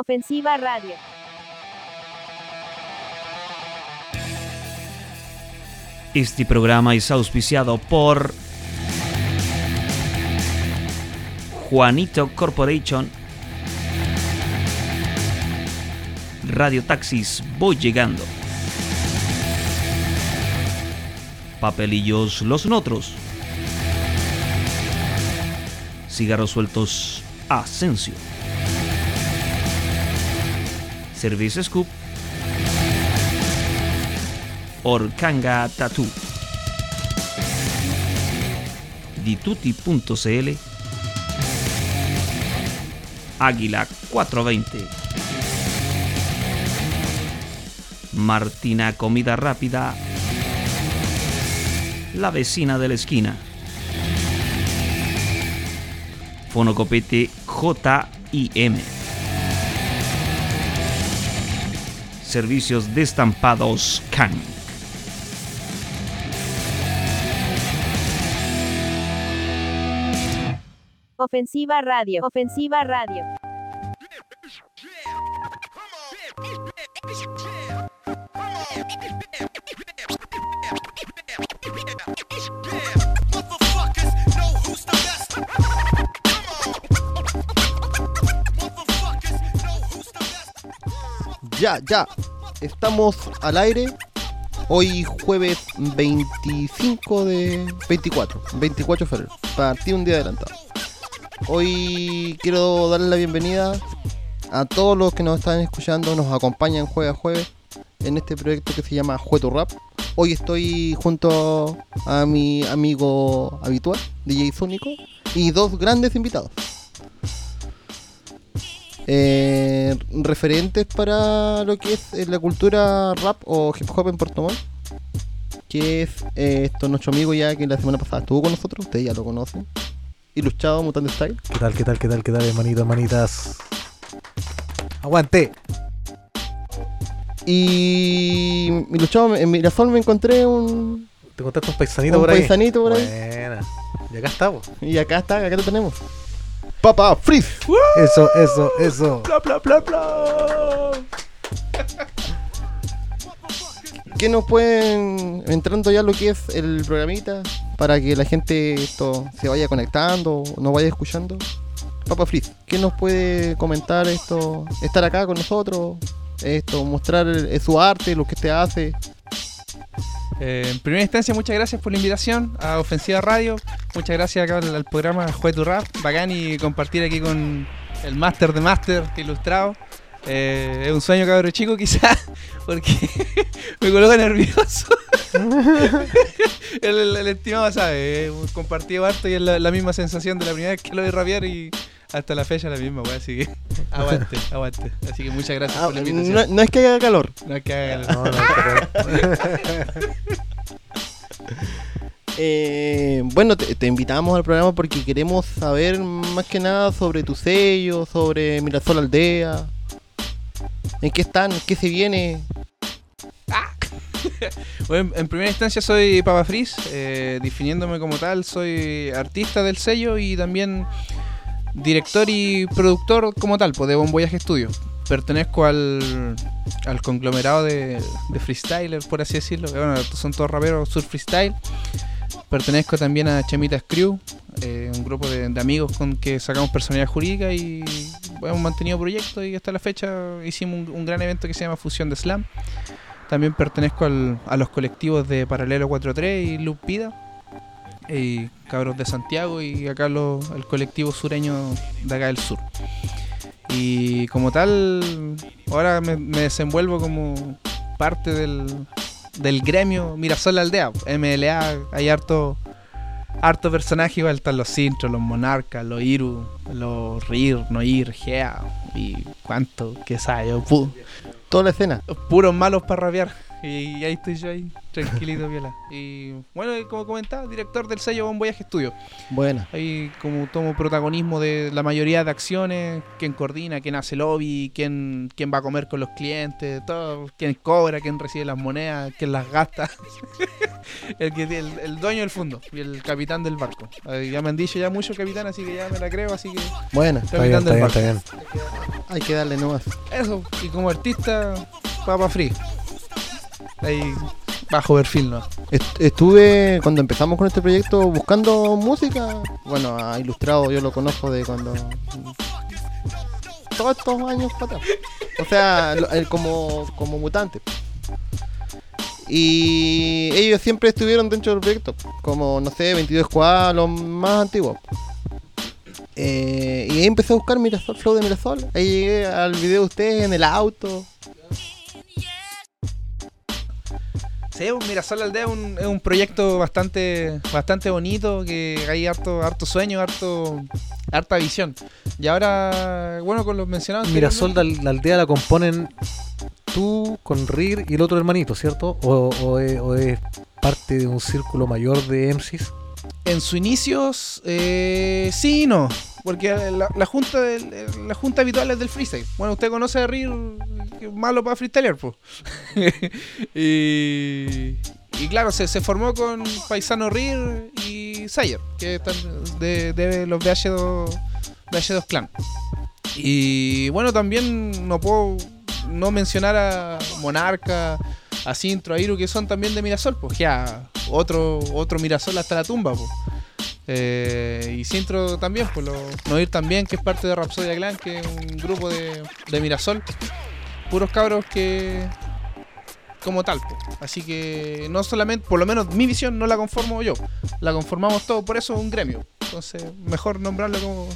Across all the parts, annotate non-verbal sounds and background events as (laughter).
Ofensiva Radio. Este programa es auspiciado por Juanito Corporation, Radio Taxis Voy Llegando, Papelillos Los Notros, Cigarros Sueltos Asensio, Service Scoop, Orkanga Tattoo, Dituti.cl, Águila 420, Martina Comida Rápida, La Vecina de la Esquina, Fonocopete J.I.M. Servicios de estampados CAN. Ofensiva Radio. Ofensiva Radio. Ya, ya. Estamos al aire. Hoy jueves 25 de... 24. 24 de febrero. Partí un día adelantado. Hoy quiero darle la bienvenida a todos los que nos están escuchando, nos acompañan jueves a jueves en este proyecto que se llama Jueto Rap. Hoy estoy junto a mi amigo habitual, DJ Zúnico, y dos grandes invitados. Eh, referentes para lo que es eh, la cultura rap o hip hop en Puerto Montt, que es eh, esto, nuestro amigo ya que la semana pasada estuvo con nosotros, ustedes ya lo conocen, Ilustrado Mutante Style. ¿Qué tal, qué tal, qué tal, qué tal, hermanitos, hermanitas? Aguante. Y Ilustrado, en Mirasol me encontré un, ¿Te contaste un paisanito un por ahí? paisanito por ahí. Buena. Y acá estamos. Y acá está, acá lo tenemos. Papá Freeze. Eso, eso, eso. ¿Qué nos pueden, entrando ya lo que es el programita, para que la gente esto se vaya conectando, nos vaya escuchando? Papa Fritz, ¿qué nos puede comentar esto, estar acá con nosotros, esto, mostrar eh, su arte, lo que usted hace? Eh, en primera instancia, muchas gracias por la invitación a Ofensiva Radio. Muchas gracias acá al, al programa Juez tu Rap. Bacán y compartir aquí con el máster de máster ilustrado. Eh, es un sueño cabrón chico quizás, (laughs) porque (laughs) me coloca nervioso. (laughs) el, el- el estimado sabe, eh, compartido harto y es la, la misma sensación de la primera vez que lo vi rapear y hasta la fecha la misma, wey, así que (laughs) aguante, aguante. Así que muchas gracias Ah, por la invitación. no, no es que haga calor. No hay que hagan- No, no, pero- (laughs) Eh, bueno, te, te invitamos al programa porque queremos saber más que nada sobre tu sello, sobre Mirasol Aldea. ¿En qué están? ¿Qué se viene? (laughs) Bueno, en primera instancia soy Papa Frizz, eh, definiéndome como tal, soy artista del sello y también director y productor como tal, pues de Bon Studio. Pertenezco al, al conglomerado de, de freestylers, por así decirlo. Bueno, son todos raperos sur freestyle. Pertenezco también a Chemitas Crew, eh, un grupo de, amigos con que sacamos personalidad jurídica y hemos mantenido proyectos y hasta la fecha hicimos un, un gran evento que se llama Fusión de Slam. También pertenezco al- a los colectivos de Paralelo 43 y Loop Vida. Y cabros de Santiago y acá los- el colectivo sureño de acá del sur. Y como tal, ahora me, me desenvuelvo como parte del, del gremio Mirasol la Aldea. MLA, hay harto, harto personaje, igual están los Sintros, los Monarcas, los Iru, los Rir, Noir, Gea y cuánto, que sabe, yo, Toda la escena. puros malos para rapear. Y ahí estoy yo ahí, tranquilito, (laughs) viola. Y bueno, como comentaba, director del sello Bon Voyage Studio. Buena. Ahí como tomo protagonismo de la mayoría de acciones, quién coordina, quién hace lobby, quién, quién va a comer con los clientes, todo, quién cobra, quién recibe las monedas, quién las gasta. (laughs) el, que, el, el dueño del fondo y el capitán del barco. Ya me han dicho ya mucho capitán, así que ya me la creo, así que. Está bien, capitán está del bien, está barco. bien. Hay que darle nomás. Eso, y como artista, Papa Free. Ahí, bajo perfil, ¿no? Est- Estuve cuando empezamos con este proyecto buscando música. Bueno, a Ilustrado yo lo conozco de cuando. Todos estos años para atrás. O sea, como, como mutante. Y ellos siempre estuvieron dentro del proyecto. Como, no sé, 22 Squad, los más antiguos. Eh, y ahí empecé a buscar Mirasol, Flow de Mirasol. Ahí llegué al video de ustedes en el auto. Sí, pues, Mirasol Aldea es un, es un proyecto bastante bastante bonito, que hay harto, harto sueño, harto, harta visión. Y ahora, bueno, con los mencionados... Mirasol, la, la aldea la componen tú con Rir y el otro hermanito, ¿cierto? O, o es, o es parte de un círculo mayor de MCs. En sus inicios, eh, sí y no. Porque la, junta la junta habitual es del freestyle. Bueno, usted conoce a Rir, malo para freestylear, pues. (laughs) y, claro, se, formó con Paisano Rir y Sayer, que están de, los VH2, VH2 Clan. Y bueno, también no puedo no mencionar a Monarca, a Sintro, a Iru, que son también de Mirasol, pues ya otro, otro Mirasol hasta la tumba, pues. Eh, y Sintro también, pues lo, Noir también, que es parte de Rapsodia Clan, que es un grupo de, Mirasol. Puros cabros que. como tal, pues. Así que no solamente, por lo menos mi visión no la conformo yo, la conformamos todos, por eso es un gremio. Entonces, mejor nombrarlo como.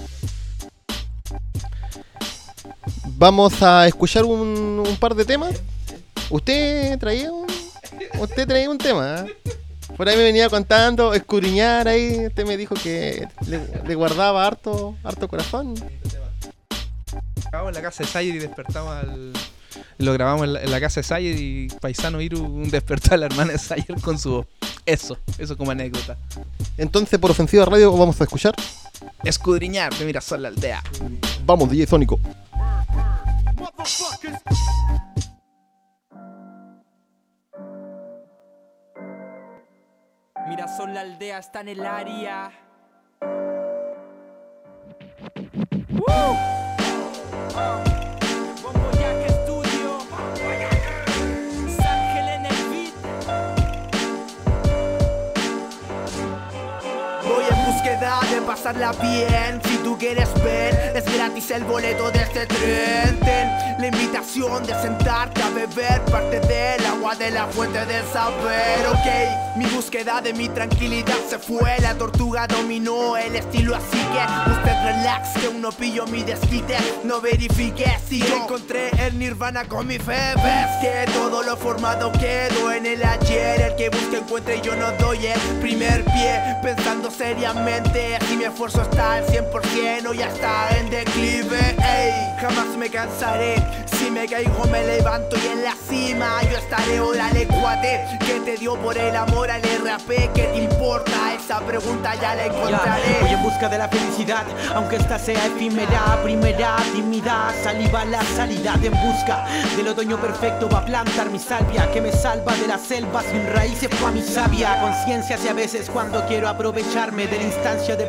Vamos a escuchar un, un par de temas. Usted traía un, usted traía un tema. ¿eh? Por ahí me venía contando, escudriñar ahí. Usted me dijo que le, le guardaba harto, harto corazón. Grabamos en la casa de Sayer y despertamos al. Lo grabamos en la, en la casa de Sayer y Paisano Iru un despertó a la hermana de Sayer con su voz. Eso, eso como anécdota. Entonces, por Ofensiva Radio, vamos a escuchar. Escudriñar de Mirasol la aldea. Vamos, DJ Sónico. Motherfuckers. Mirasol la aldea está en el área. ¡Woo! Pasarla bien. Si tú quieres ver, es gratis el boleto de este tren. Ten la invitación de sentarte a beber parte del agua de la fuente del saber. Ok, mi búsqueda de mi tranquilidad se fue. La tortuga dominó el estilo, así que usted relax. Que uno pillo mi desquite. No verifique si yo encontré el nirvana con mi fe. Ves que todo lo formado quedó en el ayer. El que busca encuentra y yo no doy el primer pie. Pensando seriamente mi esfuerzo está al 100% o ya está en declive. Ey, jamás me cansaré. Si me caigo me levanto y en la cima yo estaré. Órale, cuate, que te dio por el amor al RAP? ¿Qué te importa? Esa pregunta ya la encontraré. voy en busca de la felicidad, aunque esta sea efímera, primera, tímida, saliva la salida en busca del otoño perfecto va a plantar mi salvia que me salva de la selva sin raíces fue a mi sabia conciencia si a veces cuando quiero aprovecharme de la instancia de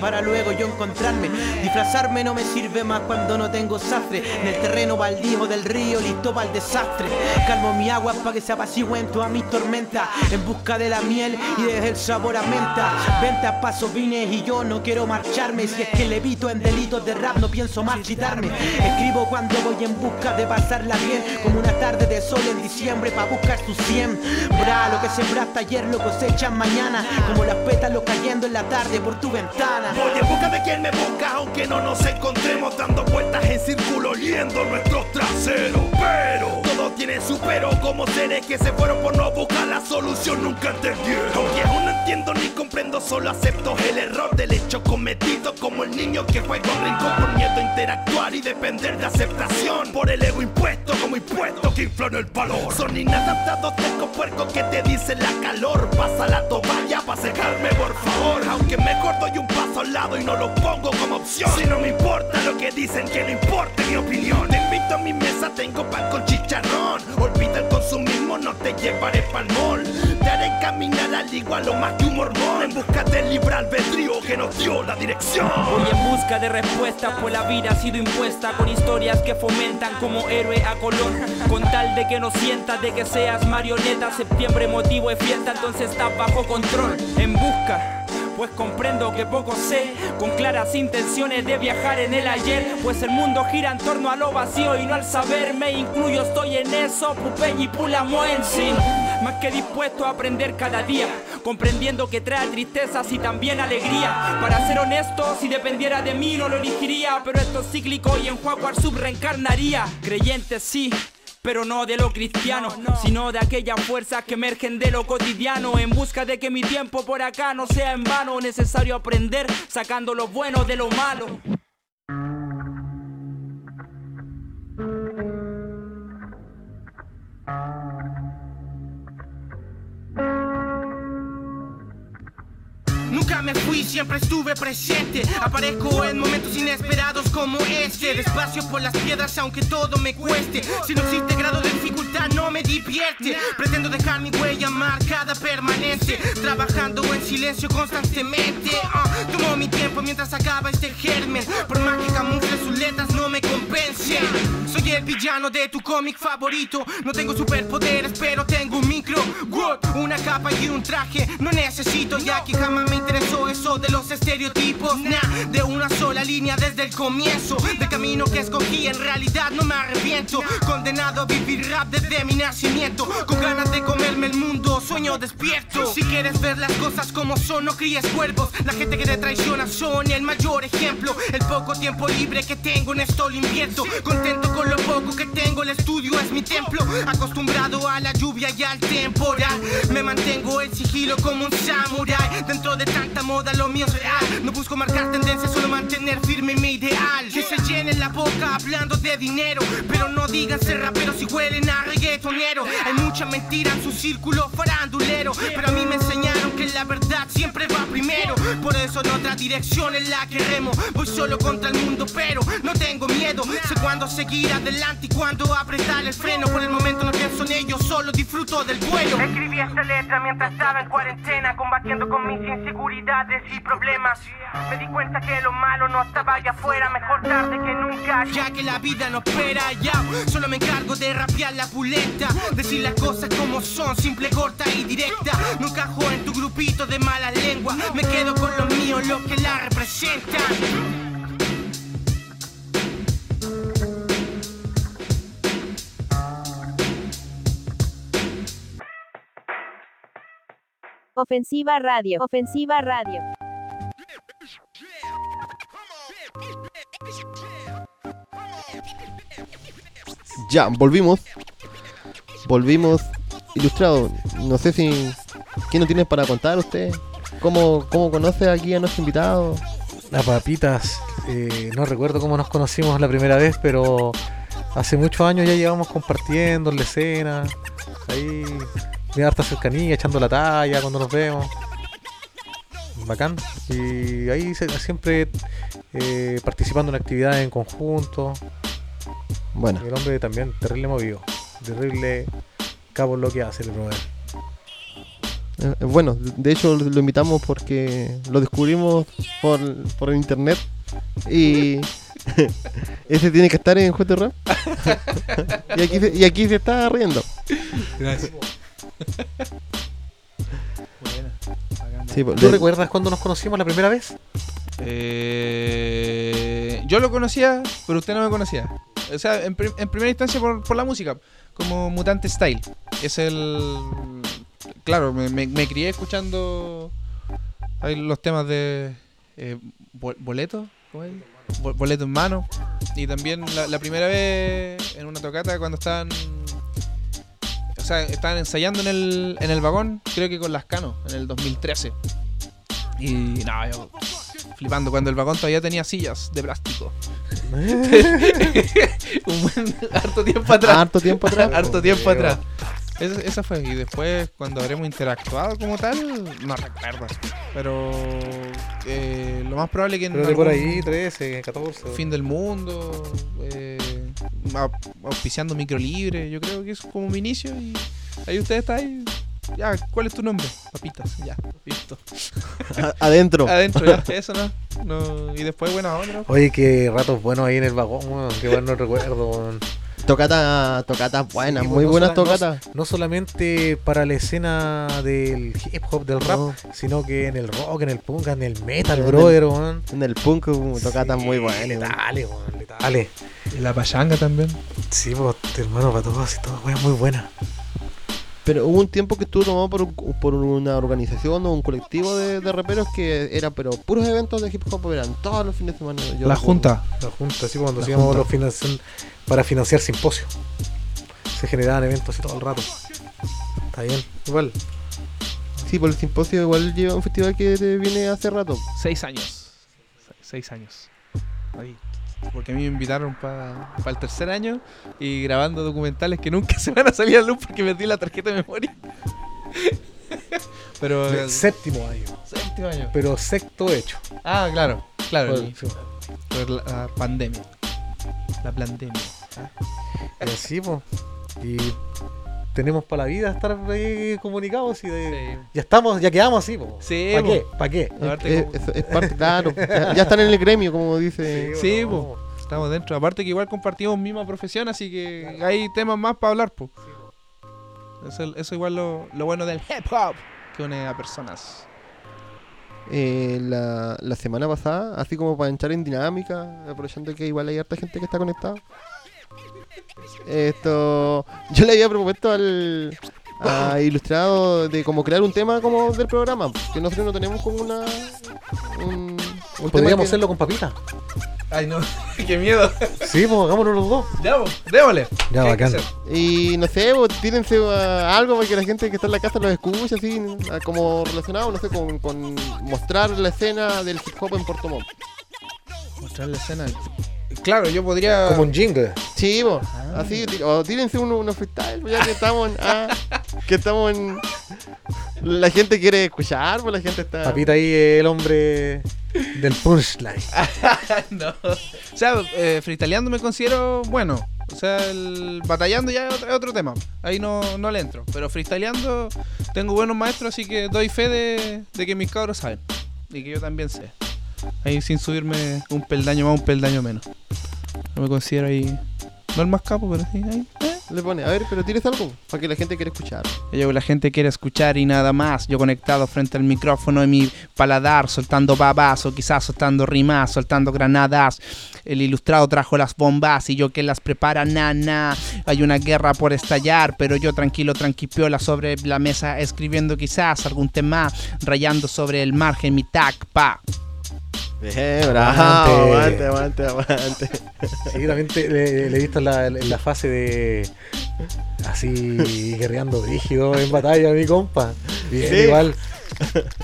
para luego yo encontrarme. Disfrazarme no me sirve más cuando no tengo sastre. En el terreno baldío del río listo para el desastre. Calmo mi agua para que se apacigüen todas mis tormentas. En busca de la miel y desde el sabor a menta. Vente a paso vine y yo no quiero marcharme. Si es que levito en delitos de rap no pienso marchitarme escribo cuando voy en busca de pasarla bien como una tarde de sol en diciembre para buscar sus 100 Bra, lo que sembraste ayer lo cosechan mañana. Como las pétalos cayendo en la tarde por tu ventana ventana. Voy en busca de quien me busca, aunque no nos encontremos dando vueltas en círculo, oliendo nuestros traseros. Pero todo tiene su pero, como seres que se fueron por no buscar la solución, nunca entendieron. Aunque aún no entiendo ni comprendo, solo acepto el error del hecho cometido, como el niño que juega un rincón por miedo a interactuar y depender de aceptación. Por el ego impuesto, como impuesto que infló el valor. Son inadaptados tercos puercos que te dicen la calor. Pasa la toalla para secarme, por favor. Aunque mejor doy un paso al lado y no lo pongo como opción. Si no me importa lo que dicen, que no importe mi opinión. Te invito a mi mesa, tengo pan con chicharrón. Olvida el consumismo, no te llevaré pa'l mall. Te haré caminar al igual o más que un mormón. En busca del libre albedrío que nos dio la dirección. Voy en busca de respuestas, pues la vida ha sido impuesta con historias que fomentan como héroe a color. Con tal de que no sientas de que seas marioneta, septiembre motivo de fiesta, entonces estás bajo control. En busca. Pues comprendo que poco sé, con claras intenciones de viajar en el ayer. Pues el mundo gira en torno a lo vacío y no al saber. Me incluyo, estoy en eso, Pupe y Pulamo en sí. Más que dispuesto a aprender cada día, comprendiendo que trae tristezas y también alegría. Para ser honesto, si dependiera de mí no lo elegiría, pero esto es cíclico y en Jaguar sub reencarnaría. Creyente sí. Pero no de lo cristiano, sino de aquellas fuerzas que emergen de lo cotidiano. En busca de que mi tiempo por acá no sea en vano. Necesario aprender sacando lo bueno de lo malo. Nunca me fui, siempre estuve presente. Aparezco en momentos inesperados como este. Despacio por las piedras, aunque todo me cueste. Si no existe grado de dificultad, no me divierte. Pretendo dejar mi huella marcada permanente. Trabajando en silencio constantemente. Ah, tomo mi tiempo mientras acaba este germen. Por más que camufle sus letras, no me compensen. Soy el villano de tu cómic favorito. No tengo superpoderes, pero tengo un micro. What? Una capa y un traje. No necesito ya que jamás me eso de los estereotipos. Nah, de una sola línea desde el comienzo. Del camino que escogí, en realidad no me arrepiento. Condenado a vivir rap desde mi nacimiento. Con ganas de comerme el mundo, sueño despierto. Si quieres ver las cosas como son, no críes cuervos. La gente que te traiciona son el mayor ejemplo. El poco tiempo libre que tengo en esto lo invierto. Contento con lo poco que tengo, el estudio es mi templo. Acostumbrado a la lluvia y al temporal. Me mantengo en sigilo como un samurái. Dentro de tanta moda, lo mío es real. No busco marcar tendencia, solo mantener firme mi ideal. Que se llenen la boca hablando de dinero. Pero no digan ser raperos si huelen a reggaetonero. Hay mucha mentira en su círculo farandulero. Pero a mí me enseñaron que la verdad siempre va primero. Por eso en otra dirección en la que remo. Voy solo contra el mundo, pero no tengo miedo. Sé cuándo seguir adelante y cuándo apretar el freno. Por el momento no pienso en ello, solo disfruto del vuelo. Escribí esta letra mientras estaba en cuarentena, combatiendo con mis inseguridades y problemas. Me di cuenta que lo malo no estaba allá afuera, mejor tarde que nunca. Ya que la vida no espera, ya. Solo me encargo de rapear la pulenta, decir las cosas como son, simple, corta y directa. No encajo en tu grupito de malas lenguas, me quedo con lo mío, lo que la representan. Ofensiva Radio. Ofensiva Radio. Ya, volvimos. Volvimos ilustrado. No sé si. ¿Qué nos tienes para contar usted? ¿Cómo, cómo conoce aquí a nuestro invitado? Las papitas, eh, no recuerdo cómo nos conocimos la primera vez, pero hace muchos años ya llevamos compartiendo en la escena, ahí, de harta cercanía, echando la talla cuando nos vemos. Bacán. Y ahí se- siempre eh, participando en actividades en conjunto. Bueno, El hombre también, terrible movido, terrible cabo en lo que hace el brother. eh, eh, bueno, de hecho lo invitamos porque lo descubrimos por, por internet y (laughs) ese tiene que estar en Rap. (laughs) y, aquí se, y aquí se está riendo. Gracias. Sí, ¿Tú le- recuerdas cuando nos conocimos la primera vez? Eh, yo lo conocía, pero usted no me conocía. O sea, en, prim- en primera instancia por, por la música, como Mutante Style. Es el. Claro, me, me- me crié escuchando ahí los temas de eh, bo- boleto, ¿cómo es? Bo- boleto en mano. Y también la, la primera vez en una tocata cuando estaban. O sea, estaban ensayando en el, en el vagón, creo que con las canos, en el 2013. Y no, yo flipando, cuando el vagón todavía tenía sillas de plástico. (laughs) Un buen harto tiempo atrás. Harto tiempo atrás. harto po. tiempo atrás. Esa, esa fue. Y después, cuando habremos interactuado como tal, no recuerdo. Pero eh, lo más probable que en Creo que por ahí, 13, 14. fin del mundo, eh, auspiciando micro libre, yo creo que es como mi inicio. Y ahí usted está ahí. Ya, ¿cuál es tu nombre? Papitas, ya, listo. Adentro. (laughs) Adentro, ya, eso no. no. Y después, buena onda, ¿no? Oye, qué ratos buenos ahí en el vagón, weón. Qué bueno recuerdo, weón. Tocata, tocatas buenas, Sí, muy no buenas sola- tocatas. No solamente para la escena del hip hop, del rap, No. sino que en el rock, en el punk, en el metal, En el- brother, weón. En el punk, uh, tocatas Sí, muy buenas. Letales, weón, letales. Y la pachanga también. Sí, pues, hermano, para todos y todo, weón, muy buena. Pero hubo un tiempo que estuvo tomado por, un- por una organización o un colectivo de, de raperos que era, pero puros eventos de hip hop, eran todos los fines de semana. yo la junta. La junta, así cuando hacíamos los financian- para financiar simposios. Se generaban eventos así todo el rato. Está bien, igual. Sí, por el simposio igual lleva un festival que te viene hace rato. Seis años. Se- Seis años. Ahí. Porque a mí me invitaron para el tercer año y grabando documentales que nunca (laughs) se van a salir a luz porque perdí la tarjeta de memoria. (laughs) Pero. El séptimo año. séptimo año. Pero sexto hecho. Ah, claro, claro. Por- el- por la, la pandemia. La pandemia. ¿ah? Y así, pues. Y tenemos para la vida estar ahí comunicados y de... Sí. Ya estamos, ya quedamos así, po. Sí, ¿Para qué? ¿Para qué? Aparte Es, es- es parte, claro. (laughs) Ya, ya están en el gremio, como dice. Sí, no. po. Estamos dentro. Aparte que igual compartimos misma profesión, así que hay temas más para hablar, po. Eso, eso igual lo, lo bueno del hip hop que une a personas. Eh, la, la semana pasada, así como para entrar en dinámica, aprovechando que igual hay harta gente que está conectada. Esto, yo le había propuesto al a ilustrado de como crear un tema como del programa, que nosotros no tenemos como una un, un tema Podríamos que- hacerlo con papita. Ay, no, (laughs) qué miedo. Sí, pues hagámoslo los dos. Ya, po, démosle. Ya, ¿Qué hay que bacán. y no sé, tírense a algo para que la gente que está en la casa lo escuche, así, a- como relacionado, no sé, con, con mostrar la escena del hip hop en Puerto Montt. Mostrar la escena. Claro, yo podría. Como un jingle. Sí, po, así, o tírense uno- unos freestyle, pues, ya que estamos en, ah, (laughs) que estamos en, la gente quiere escuchar, pues la gente está, Papita ahí es el hombre del punchline. (laughs) no. O sea, eh, freestyleando me considero bueno. O sea, el batallando ya es otro, tema. Ahí no, no le entro. Pero freestyleando tengo buenos maestros, así que doy fe de, de que mis cabros saben. Y que yo también sé. Ahí sin subirme un peldaño más, un peldaño menos. No me considero ahí. No el más capo, pero sí, ahí. eh. le pone, a ver, pero tienes algo, para que la gente quiera escuchar. Yo la gente quiere escuchar y nada más. Yo conectado frente al micrófono en mi paladar, soltando babas o quizás soltando rimas, soltando granadas. El ilustrado trajo las bombas y yo que las prepara, nana. Hay una guerra por estallar, pero yo tranquilo, tranquipiola sobre la mesa, escribiendo quizás algún tema, rayando sobre el margen mi tac, pa. Bien, bravo, Aguante. aguante, aguante, aguante. Sí, también te- le, le he visto en la, la fase de. Así, guerreando brígido en batalla, mi compa. Bien, Sí. igual.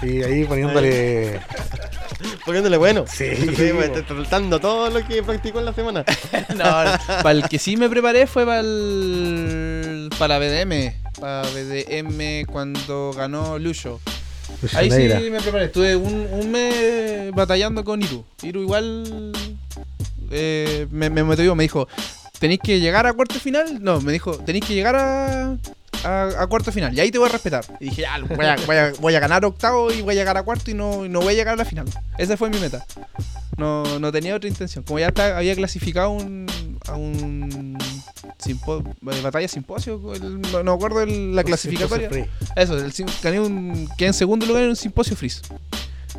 Y ahí poniéndole. (laughs) Poniéndole bueno. Sí, pues, po. está tratando todo lo que practicó en la semana. (laughs) No, para el que sí me preparé fue para el, para BDM. Para BDM cuando ganó Lucho. Ahí sí me preparé. Estuve un, un mes batallando con Iru. Iru igual eh, me, me motivó, me dijo, ¿tenéis que llegar a cuarto final? No, me dijo, tenéis que llegar a, a, a cuarto final. Y ahí te voy a respetar. Y dije, ya, voy a, voy a- voy a ganar octavo y voy a llegar a cuarto y no, y no voy a llegar a la final. Esa fue mi meta. No, no tenía otra intención. Como ya está, había clasificado un, a un simpo- eh, batalla simposio, el- no, acuerdo el- la clasificatoria. Free. Eso, el, gané un, quedé en segundo lugar en un simposio freeze.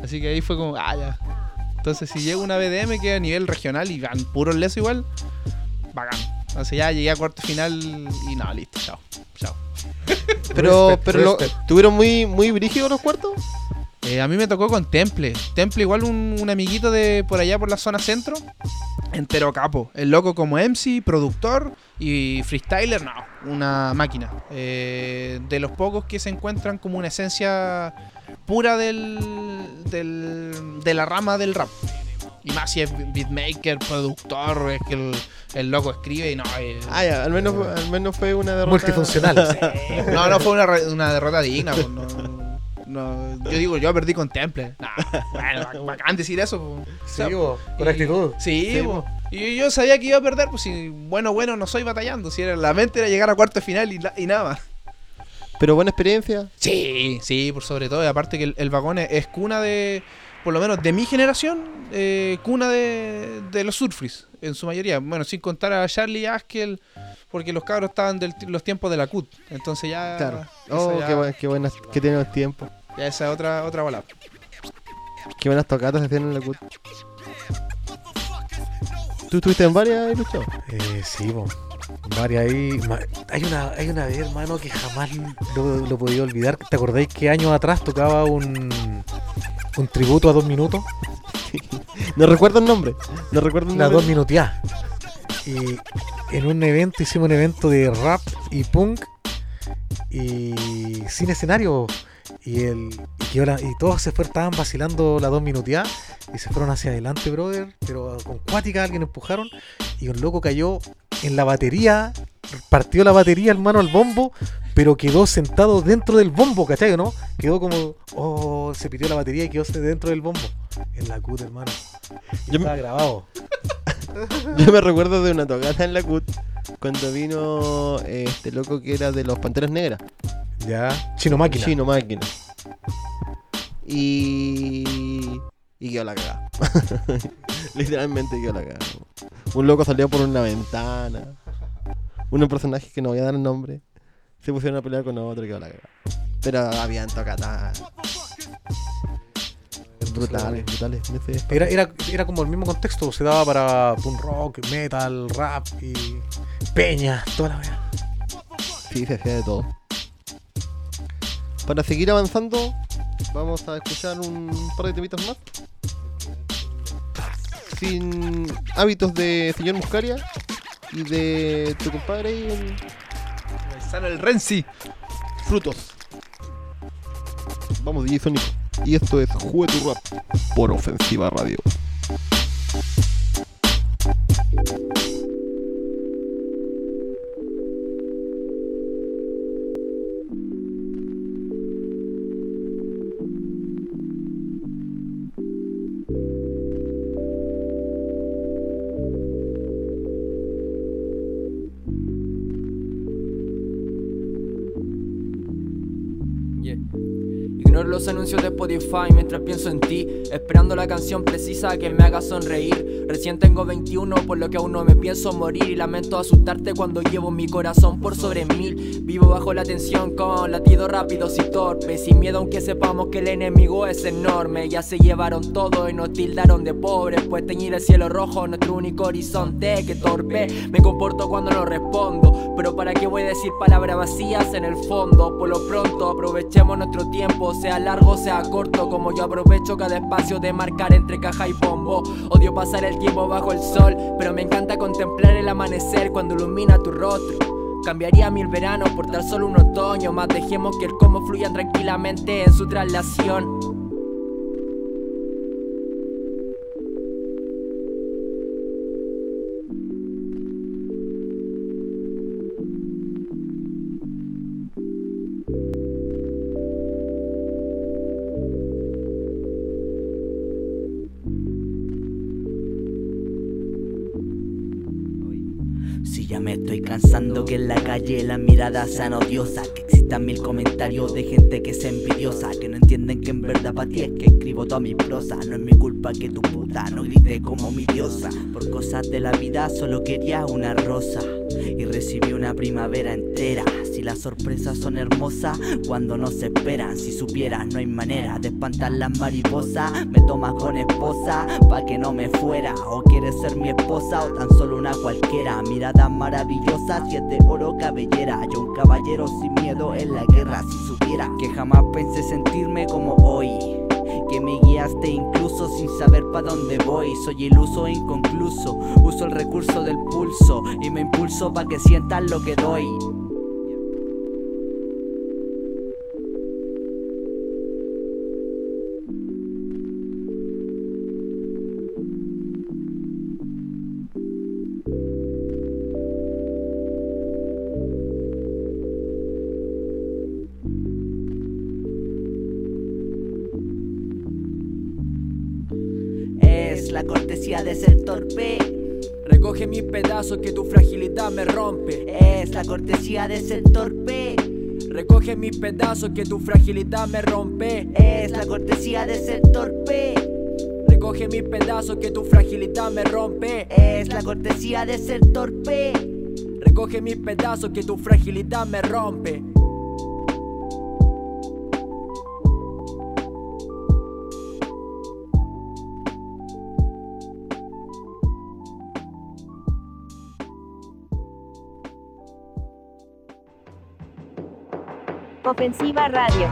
Así que ahí fue como, ah, ya. Entonces, si llego a una BDM que a nivel regional y van puros leso igual, bacán. Entonces ya llegué a cuarto final y no, listo, chao. Chao. (laughs) Pero, pero lo-. ¿tuvieron muy, muy brígidos los cuartos? Eh, a mí me tocó con Temple. Temple, igual un, un amiguito de por allá por la zona centro. Entero capo. El loco como MC, productor y freestyler, no, una máquina. Eh, de los pocos que se encuentran como una esencia pura del, del- de la rama del rap. Y más si es beatmaker, productor, es que el, el loco escribe y no. eh, Ah, ya, al menos, al menos fue una derrota. Multifuncional. no, no fue una, una derrota digna. pues, no, no. yo digo, yo perdí con Temple. Nah, bueno, bac- (laughs) bacán decir eso. pues. O Sí, sea, bo, con y- actitud. Sí, Sí, y yo sabía que iba a perder, pues si bueno, bueno, no soy batallando. Si era, la mente era llegar a cuarto de final y, la- y nada más. Pero buena experiencia. Sí, sí, por sobre todo. Y aparte que el, el vagón es, es cuna de, por lo menos de mi generación, eh, cuna de, de los surfris, en su mayoría. Bueno, sin contar a Charlie y Askel, porque los cabros estaban de los tiempos de la CUT. Entonces ya... Claro. Oh, ya, qué, bu- qué buenas, que tenemos tiempo. ya esa es otra, otra bola. Qué buenas tocatas se hacían en la CUT. ¿Tú estuviste en varias, Lucho? Eh, sí, bo. Varias ahí. Ma- Hay una, hay una vez, hermano, que jamás lo, lo podía olvidar. ¿Te acordáis que años atrás tocaba un, un tributo a dos minutos? (laughs) No recuerdo el nombre. No recuerdo el La dos minuteada. Y en un evento hicimos un evento de rap y punk y sin escenario. Y el y, todos se fueron, estaban vacilando la dos minuteada y se fueron hacia adelante, brother. Pero con cuática alguien empujaron y un loco cayó en la batería, partió la batería, hermano, al bombo, pero quedó sentado dentro del bombo, ¿cachai? ¿No? Quedó como, oh, se pitió la batería y quedó dentro del bombo. En la CUT, hermano. Y Yo me- estaba grabado. (laughs) Yo me recuerdo de una tocata en la CUT cuando vino eh, este loco que era de los Panteras Negras. Ya. Chino máquina. Chino Máquina. Y. Y quedó la cagada. (laughs) Literalmente quedó la cagada. Un loco salió por una ventana. Unos personajes que no voy a dar el nombre. Se pusieron a pelear con otro y quedó la cagada. Pero habían tocatas. Brutales, brutales. Era, era, era como el mismo contexto, se daba para punk rock, metal, rap y peña, toda la wea. Sí, se hacía de todo. Para seguir avanzando, vamos a escuchar un par de temitas más. Sin hábitos de señor Muscaria y de tu compadre ahí en el Renzi. Frutos. Vamos, DJ Sonic. Y esto es Jugue tu Rap por Ofensiva Radio. Anuncios de Spotify mientras pienso en ti, esperando la canción precisa que me haga sonreír. Recién tengo 21, por lo que aún no me pienso morir. Y lamento asustarte cuando llevo mi corazón por sobre mil. Vivo bajo la tensión con latidos rápidos y torpes. Sin miedo, aunque sepamos que el enemigo es enorme. Ya se llevaron todo y nos tildaron de pobres. Pues teñir el cielo rojo, nuestro único horizonte. Que torpe me comporto cuando no respondo. Pero para qué voy a decir palabras vacías en el fondo. Por lo pronto, aprovechemos nuestro tiempo, sea largo, sea corto. Como yo aprovecho cada espacio de marcar entre caja y bombo. Odio pasar el tiempo bajo el sol, pero me encanta contemplar el amanecer cuando ilumina tu rostro. Cambiaría mil veranos por tan solo un otoño, más dejemos que el cómo fluyan tranquilamente en su traslación. La calle las miradas sean odiosas Que existan mil comentarios de gente que es envidiosa Que no entienden que en verdad para ti es que escribo toda mi prosa. No es mi culpa que tu puta no grite como mi diosa. Por cosas de la vida solo quería una rosa Y recibí una primavera entera. Si las sorpresas son hermosas cuando no se esperan Si supieras no hay manera de espantar las mariposas. Me tomas con esposa pa' que no me fuera O quieres ser mi esposa o tan solo una cualquiera. Mirada maravillosa, si es de oro cabellera Yo un caballero sin miedo en la guerra. Si supiera que jamás pensé sentirme como hoy que me guiaste incluso sin saber pa' dónde voy. Soy iluso e inconcluso, uso el recurso del pulso y me impulso pa' que sientas lo que doy. Que tu fragilidad me rompe. Es la cortesía de ser torpe. Recoge mis pedazos que tu fragilidad me rompe. Es la cortesía de ser torpe. Recoge mis pedazos que tu fragilidad me rompe. Es la cortesía de ser torpe. Recoge mis pedazos que tu fragilidad me rompe. Ofensiva Radio.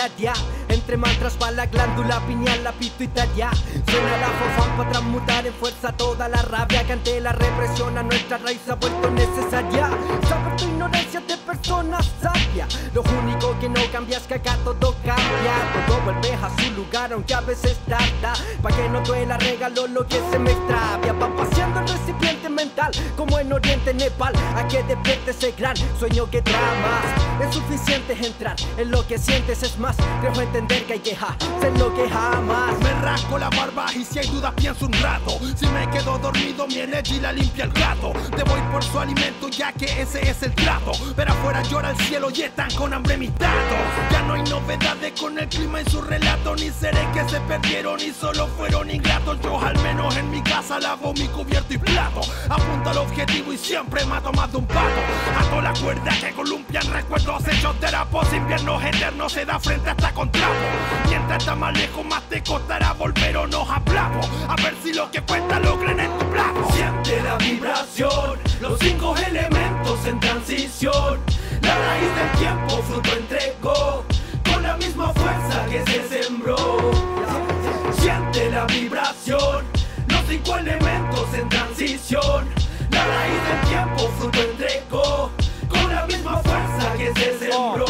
Área Entre mantras pa' la glándula pineal, la pituitaria Suena la fofán para transmutar en fuerza toda la rabia Que ante la represión a nuestra raíz veces tarda Pa' que no duela regalo lo que se me extravia Va paseando el recipiente mental como en Oriente Nepal A que ese gran sueño que tramas. Es suficiente entrar en lo que sientes es más Creo entender que hay que hacer lo que jamás Me rasco la barba y si hay dudas pienso un rato. Si me quedo dormido mi energy la limpia el gato Debo ir por su alimento ya que ese es el trato. Pero afuera llora el cielo y están con hambre mis datos. Ya no hay novedades con el clima y su relato Ni seré que se perdieron y solo fueron ingratos. Yo al menos en mi casa lavo mi cubierto y plato. Apunto al objetivo y siempre mato más de un pato Ato la cuerda que columpian recuerdos hechos de rapos Inviernos eternos se da frente hasta con trapo Mientras está más lejos más te costará volver o nos hablamos A ver si lo que cuenta lo creen en tu plato Siente la vibración, los cinco elementos en transición. La raíz del tiempo, fruto entregó, con la misma fuerza que se sembró. Siente la vibración, los cinco elementos en transición. La raíz del tiempo, fruto entregó, con la misma fuerza que se sembró.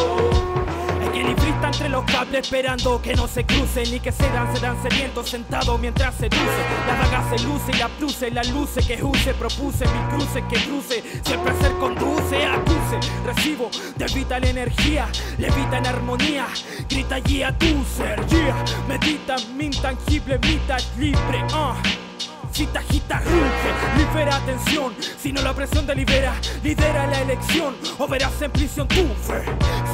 Es que librista entre los cables esperando que no se crucen ni que se dan, se dan sedientos sentados mientras seduce. La daga se luce y la pluce, la luce que use, propuse mi cruce que cruce, siempre ser conduce, acuse, recibo de vital energía, levita en armonía, grita guía tu ser, yeah. medita mi intangible, mitad libre, ah. Cita, agita, ruge, libera atención. Si no la presión te libera, lidera la elección. O verás en prisión tu fe.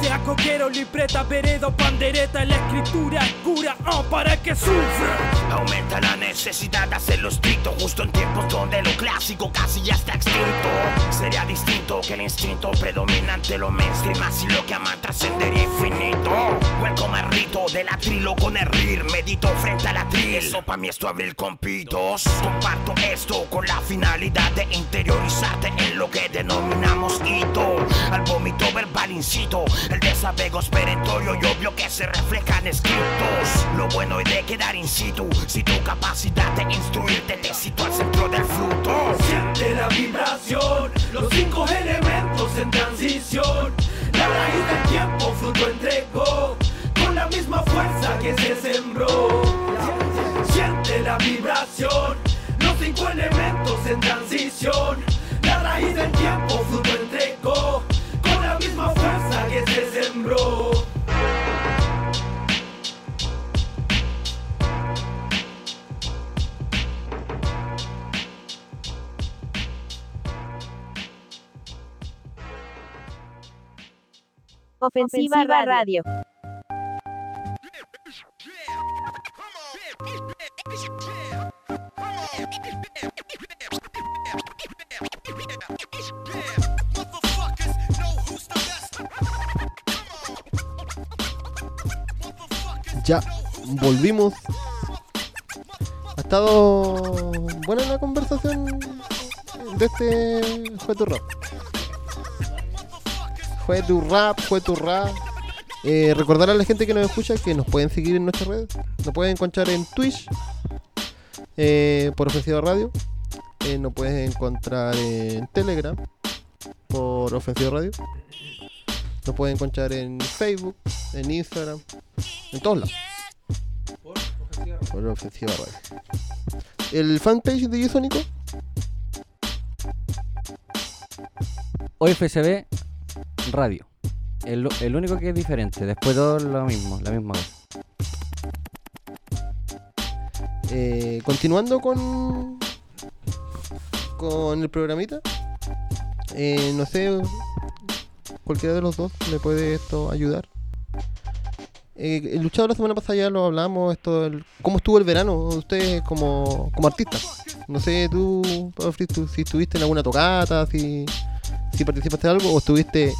Sea coquero, libreta, veredo, pandereta. La escritura es cura, ah, para que sufre. Aumenta la necesidad de hacerlo estricto Justo en tiempos donde lo clásico casi ya está extinto Sería distinto que el instinto predominante lo mainstream Así lo que aman trascendería infinito Welcome al rito del atrilo con el rir Medito frente al atril Eso pa' mí es tu abril con pitos Comparto esto con la finalidad de interiorizarte En lo que denominamos hito Al vómito verbal incito El desapego es y obvio que se refleja en escritos Lo bueno es de quedar in situ Si tu capacidad de instruirte te sitúa al centro del fruto Siente la vibración, los cinco elementos en transición. La raíz del tiempo, fruto entregó, con la misma fuerza que se sembró. Siente la vibración, los cinco elementos en transición. La raíz del tiempo, fruto entregó, con la misma fuerza que se sembró. Ofensiva Radio. Volvimos. Ha estado buena la conversación de este Fue tu rap. Fue tu rap, fue tu rap. Eh, recordar a la gente que nos escucha que nos pueden seguir en nuestras redes. Nos pueden encontrar en Twitch eh, por Ofensiva Radio. Eh, nos puedes encontrar en Telegram por Ofensiva Radio. Nos pueden encontrar en Facebook, en Instagram, en todos lados. Ofensiva. El fanpage de Yesónico. OFCB Radio. El, el único que es diferente. Después todo lo mismo, la misma cosa. Eh, continuando con con el programita. Eh, no sé, cualquiera de los dos le puede esto ayudar. Eh, el luchador la semana pasada ya lo hablamos, esto, del- cómo estuvo el verano de ustedes como, como artista. No sé, tú, Pablo Fritz, si estuviste en alguna tocata, si, si participaste en algo o estuviste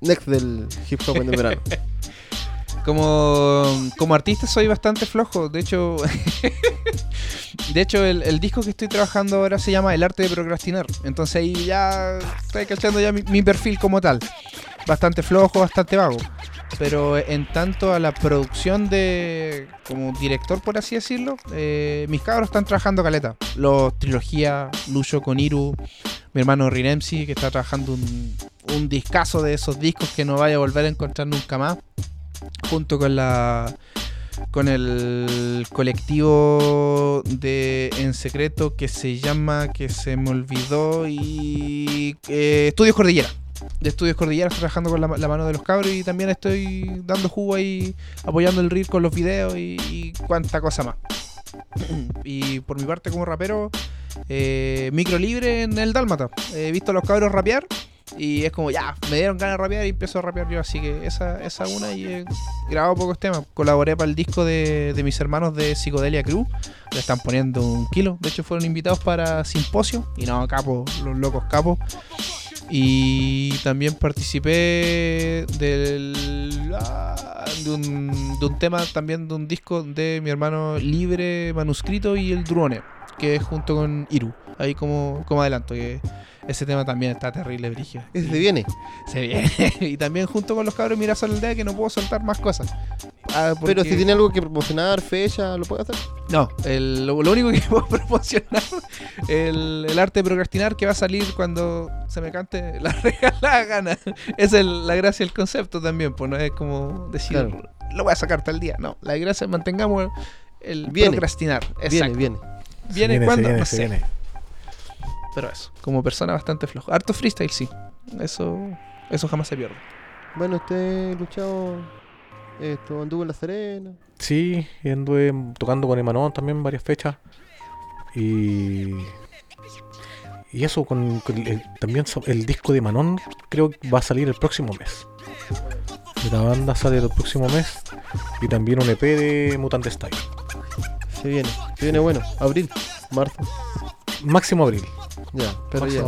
next del hip hop en el verano. (laughs) Como, como artista soy bastante flojo. De hecho, (laughs) de hecho el, el disco que estoy trabajando ahora se llama El arte de procrastinar. Entonces ahí ya estoy cachando ya mi perfil como tal. Bastante flojo, bastante vago. Pero en tanto a la producción de como director, por así decirlo, eh, mis cabros están trabajando caleta. Los trilogía, Lucho con Iru, mi hermano Rinemsi, que está trabajando un, un discazo de esos discos que no vaya a volver a encontrar nunca más junto con la con el colectivo de en secreto que se llama que se me olvidó y eh, Estudios Cordillera de Estudios Cordillera estoy trabajando con la, la mano de los cabros y también estoy dando jugo ahí apoyando el reel con los videos y, y cuánta cosa más (clears throat) y por mi parte como rapero eh, micro libre en el Dálmata he visto a los cabros rapear y es como, ya, me dieron ganas de rapear y empiezo a rapear yo. Así que esa, esa una y he grabado pocos temas. Colaboré para el disco de, de mis hermanos de Psicodelia Crew. Le están poniendo un kilo. De hecho, fueron invitados para Simposio. Y no, capos, los locos capos. Y también participé del, ah, de, un, de un tema también de un disco de mi hermano Libre Manuscrito y el Drone, que es junto con Iru. Ahí como, como adelanto, que ese tema también está terrible, Brigio. Ese se viene. Se viene. (laughs) y también junto con los cabros Mira Sol Aldea que no puedo soltar más cosas. Ah, Pero porque- si tiene algo que promocionar, fecha, ¿lo puede hacer? no, el- lo, lo único que (laughs) puedo promocionar el, el arte de procrastinar que va a salir cuando se me cante la (laughs) regalada gana. Esa es el- la gracia del concepto también, pues no es como decir Claro. lo voy a sacar tal día. No, la gracia es mantengamos el Viene. procrastinar. Viene, Exacto. viene. Viene viene, cuando, no sé. viene. Pero eso, como persona bastante flojo. Harto freestyle, sí. Eso, eso jamás se pierde. Bueno, usted luchado, esto, anduvo en La Serena. Sí, y anduve tocando con Emanón también varias fechas. Y. Y eso, con, con el- también el disco de Manon creo que va a salir el próximo mes. La banda sale el próximo mes. Y también un EP de Mutant Style. Se viene, se viene bueno. Abril, marzo. Máximo abril. Ya, pero ya.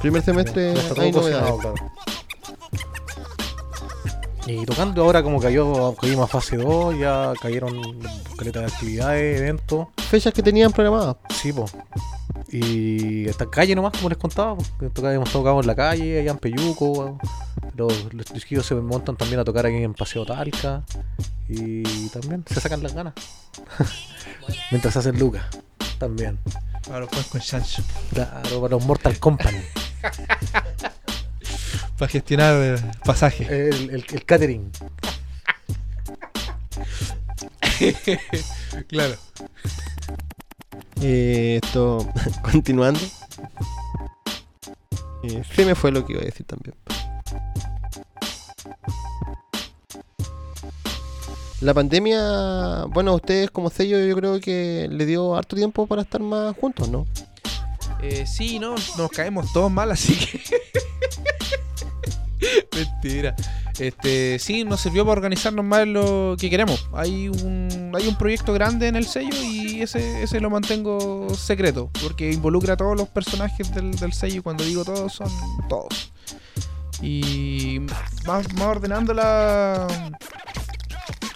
Primer semestre Ya está todo hay novedades. claro. Y tocando ahora como cayó, caímos a fase 2, ya cayeron caleta de actividades, eventos. Fechas que tenían programadas. Sí, po. Y esta calle nomás, como les contaba, hemos tocado en la calle, allá en Peyuco. Los, los se montan también a tocar aquí en Paseo Talca. Y también se sacan las ganas. (laughs) Mientras hacen lucas. También. Para los juegos con Chancho. Claro, para los Mortal Company. (laughs) Para gestionar eh, pasaje. El, el- el catering. (laughs) claro. Eh, esto, (laughs) continuando. Eh, se me fue lo que iba a decir también. La pandemia, bueno, a ustedes como sello yo creo que le dio harto tiempo para estar más juntos, ¿no? Eh, sí, no, nos caemos todos mal, así que. (laughs) Mentira. Este, sí, nos sirvió para organizarnos más lo que queremos. Hay un, hay un proyecto grande en el sello y ese, ese lo mantengo secreto, porque involucra a todos los personajes del, del sello y cuando digo todos son todos. Y más, más ordenando la,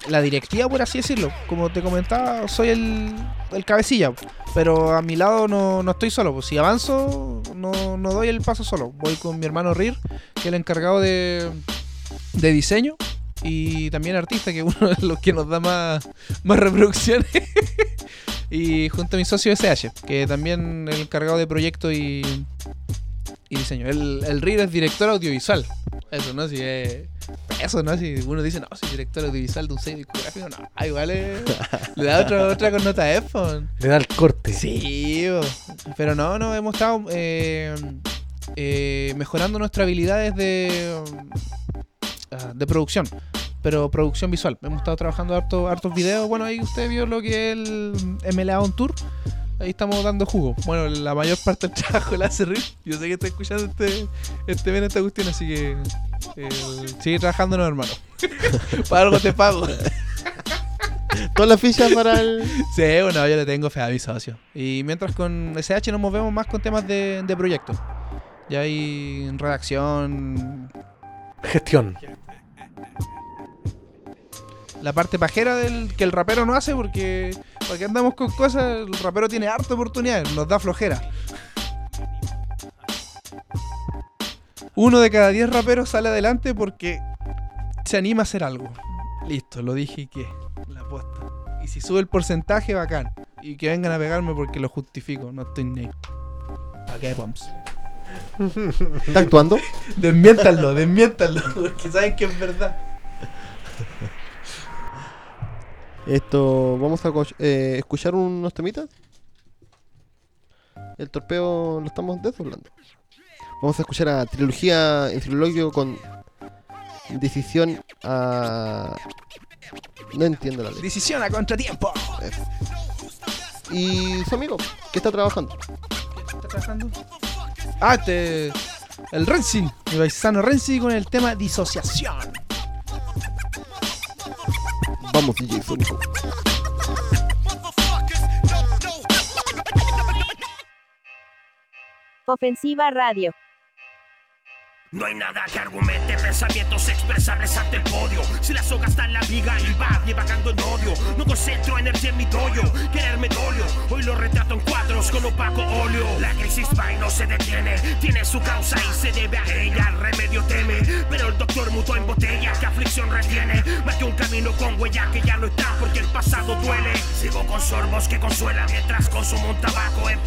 la directiva, por así decirlo. Como te comentaba, soy el, el cabecilla, pero a mi lado no, no estoy solo. Pues si avanzo, no, no doy el paso solo. Voy con mi hermano Rir, que es el encargado de, de diseño y también artista, que es uno de los que nos da más, más reproducciones. (laughs) y junto a mi socio SH, que también es el encargado de proyecto y, y diseño. El, el Rir es director audiovisual. Eso, ¿no? Si es- eso, ¿no? Si uno dice, no, soy director audiovisual de un sello discográfico, no. Ah, igual es- le da (laughs) otra, otra connotación. Le da el corte. Sí, bo. pero no, no, hemos estado eh, eh, mejorando nuestras habilidades de, ah, de producción, pero producción visual. Hemos estado trabajando harto, hartos videos. Bueno, ahí usted vio lo que es el MLA On Tour. Ahí estamos dando jugo. Bueno, la mayor parte del trabajo la hace Rick. Yo sé que está escuchando este, este bien esta cuestión, así que eh, sigue trabajando, no, hermano. (laughs) Para algo te pago. (laughs) Todas las fichas para el. Sí, bueno, yo le tengo fe a mi socio. Y mientras con SH nos movemos más con temas de, de proyectos. Ya hay redacción. Gestión. La parte pajera del que el rapero no hace porque. Porque andamos con cosas. El rapero tiene harta oportunidad, nos da flojera. Uno de cada diez raperos sale adelante porque se anima a hacer algo. Listo, lo dije y qué. La posta. Y si sube el porcentaje, bacán. Y que vengan a pegarme porque lo justifico. No estoy ni. ¿Para qué, Pumps? ¿Está actuando? (laughs) Desmiéntanlo, desmiéntanlo. (laughs) Porque saben que es verdad. Esto, vamos a eh, escuchar unos temitas. El torpeo lo estamos desdoblando. Vamos a escuchar a trilogía en trilogio con decisión a. No entiendo la letra. Decisión a contratiempo. Y su amigo, que está trabajando. ¿Está trabajando? Ah, este. El Renzi. Mi paisano Renzi con el tema disociación. Ofensiva Radio. No hay nada que argumente pensamientos expresables ante el podio. Si la soga está en la viga y va divagando en odio, no concentro energía en mi doyo. Quererme dolio, hoy lo retrato en cuadros con opaco óleo. La crisis va y no se detiene, tiene su causa y se debe a ella. El remedio teme, pero el doctor mutó en botella. ¿Qué aflicción retiene? Más que un camino con huella que ya no está porque el pasado duele. Sigo con sorbos que consuelan mientras consumo un tabaco en.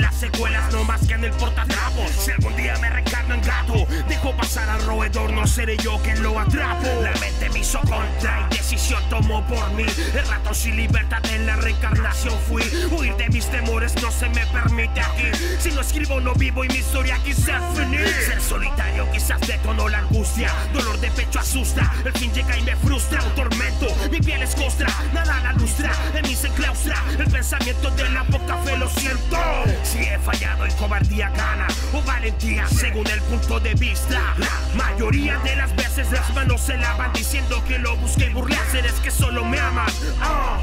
Las secuelas no más que en el portatrapos. Si algún día me reencarno en gato, dejo pasar al roedor, no seré yo quien lo atrapo. La mente me hizo contra y decisión tomó por mí. El rato sin libertad en la reencarnación fui. Huir de mis temores no se me permite aquí. Si no escribo, no vivo y mi historia quizás finir. Ser solitario quizás detonó la angustia. Dolor de pecho asusta. El fin llega y me frustra. Un tormento, mi piel es costra. Nada la lustra, en mí se enclaustra. El pensamiento de la poca fe lo siento. Si he fallado en cobardía gana o valentía según el punto de vista. La mayoría de las veces las manos se lavan diciendo que lo busqué y burlarse es que solo me aman. Ah.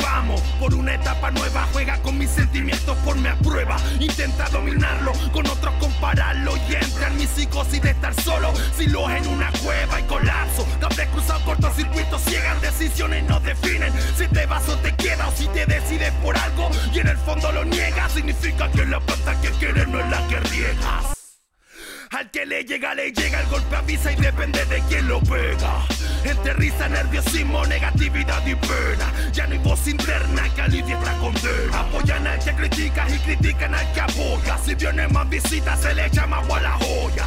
Vamos por una etapa nueva, juega con mis sentimientos, ponme a prueba. Intenta dominarlo, con otros compararlo y entra en mi psicosis de estar solo. Silos en una cueva y colapso. Cables cruzados, cortocircuitos, ciegan decisiones, no definen. Si te vas o te quedas o si te decides por algo y en el fondo lo niegas, significa que la planta que quieres no es la que riegas. Al que le llega, le llega el golpe, avisa y depende de quién lo pega. Entre risa, nerviosismo, negatividad y pena. Ya no hay voz interna que alivie esta condena. Apoyan al que critica y critican al que apoya. Si viene más visitas, se le llama agua a la joya.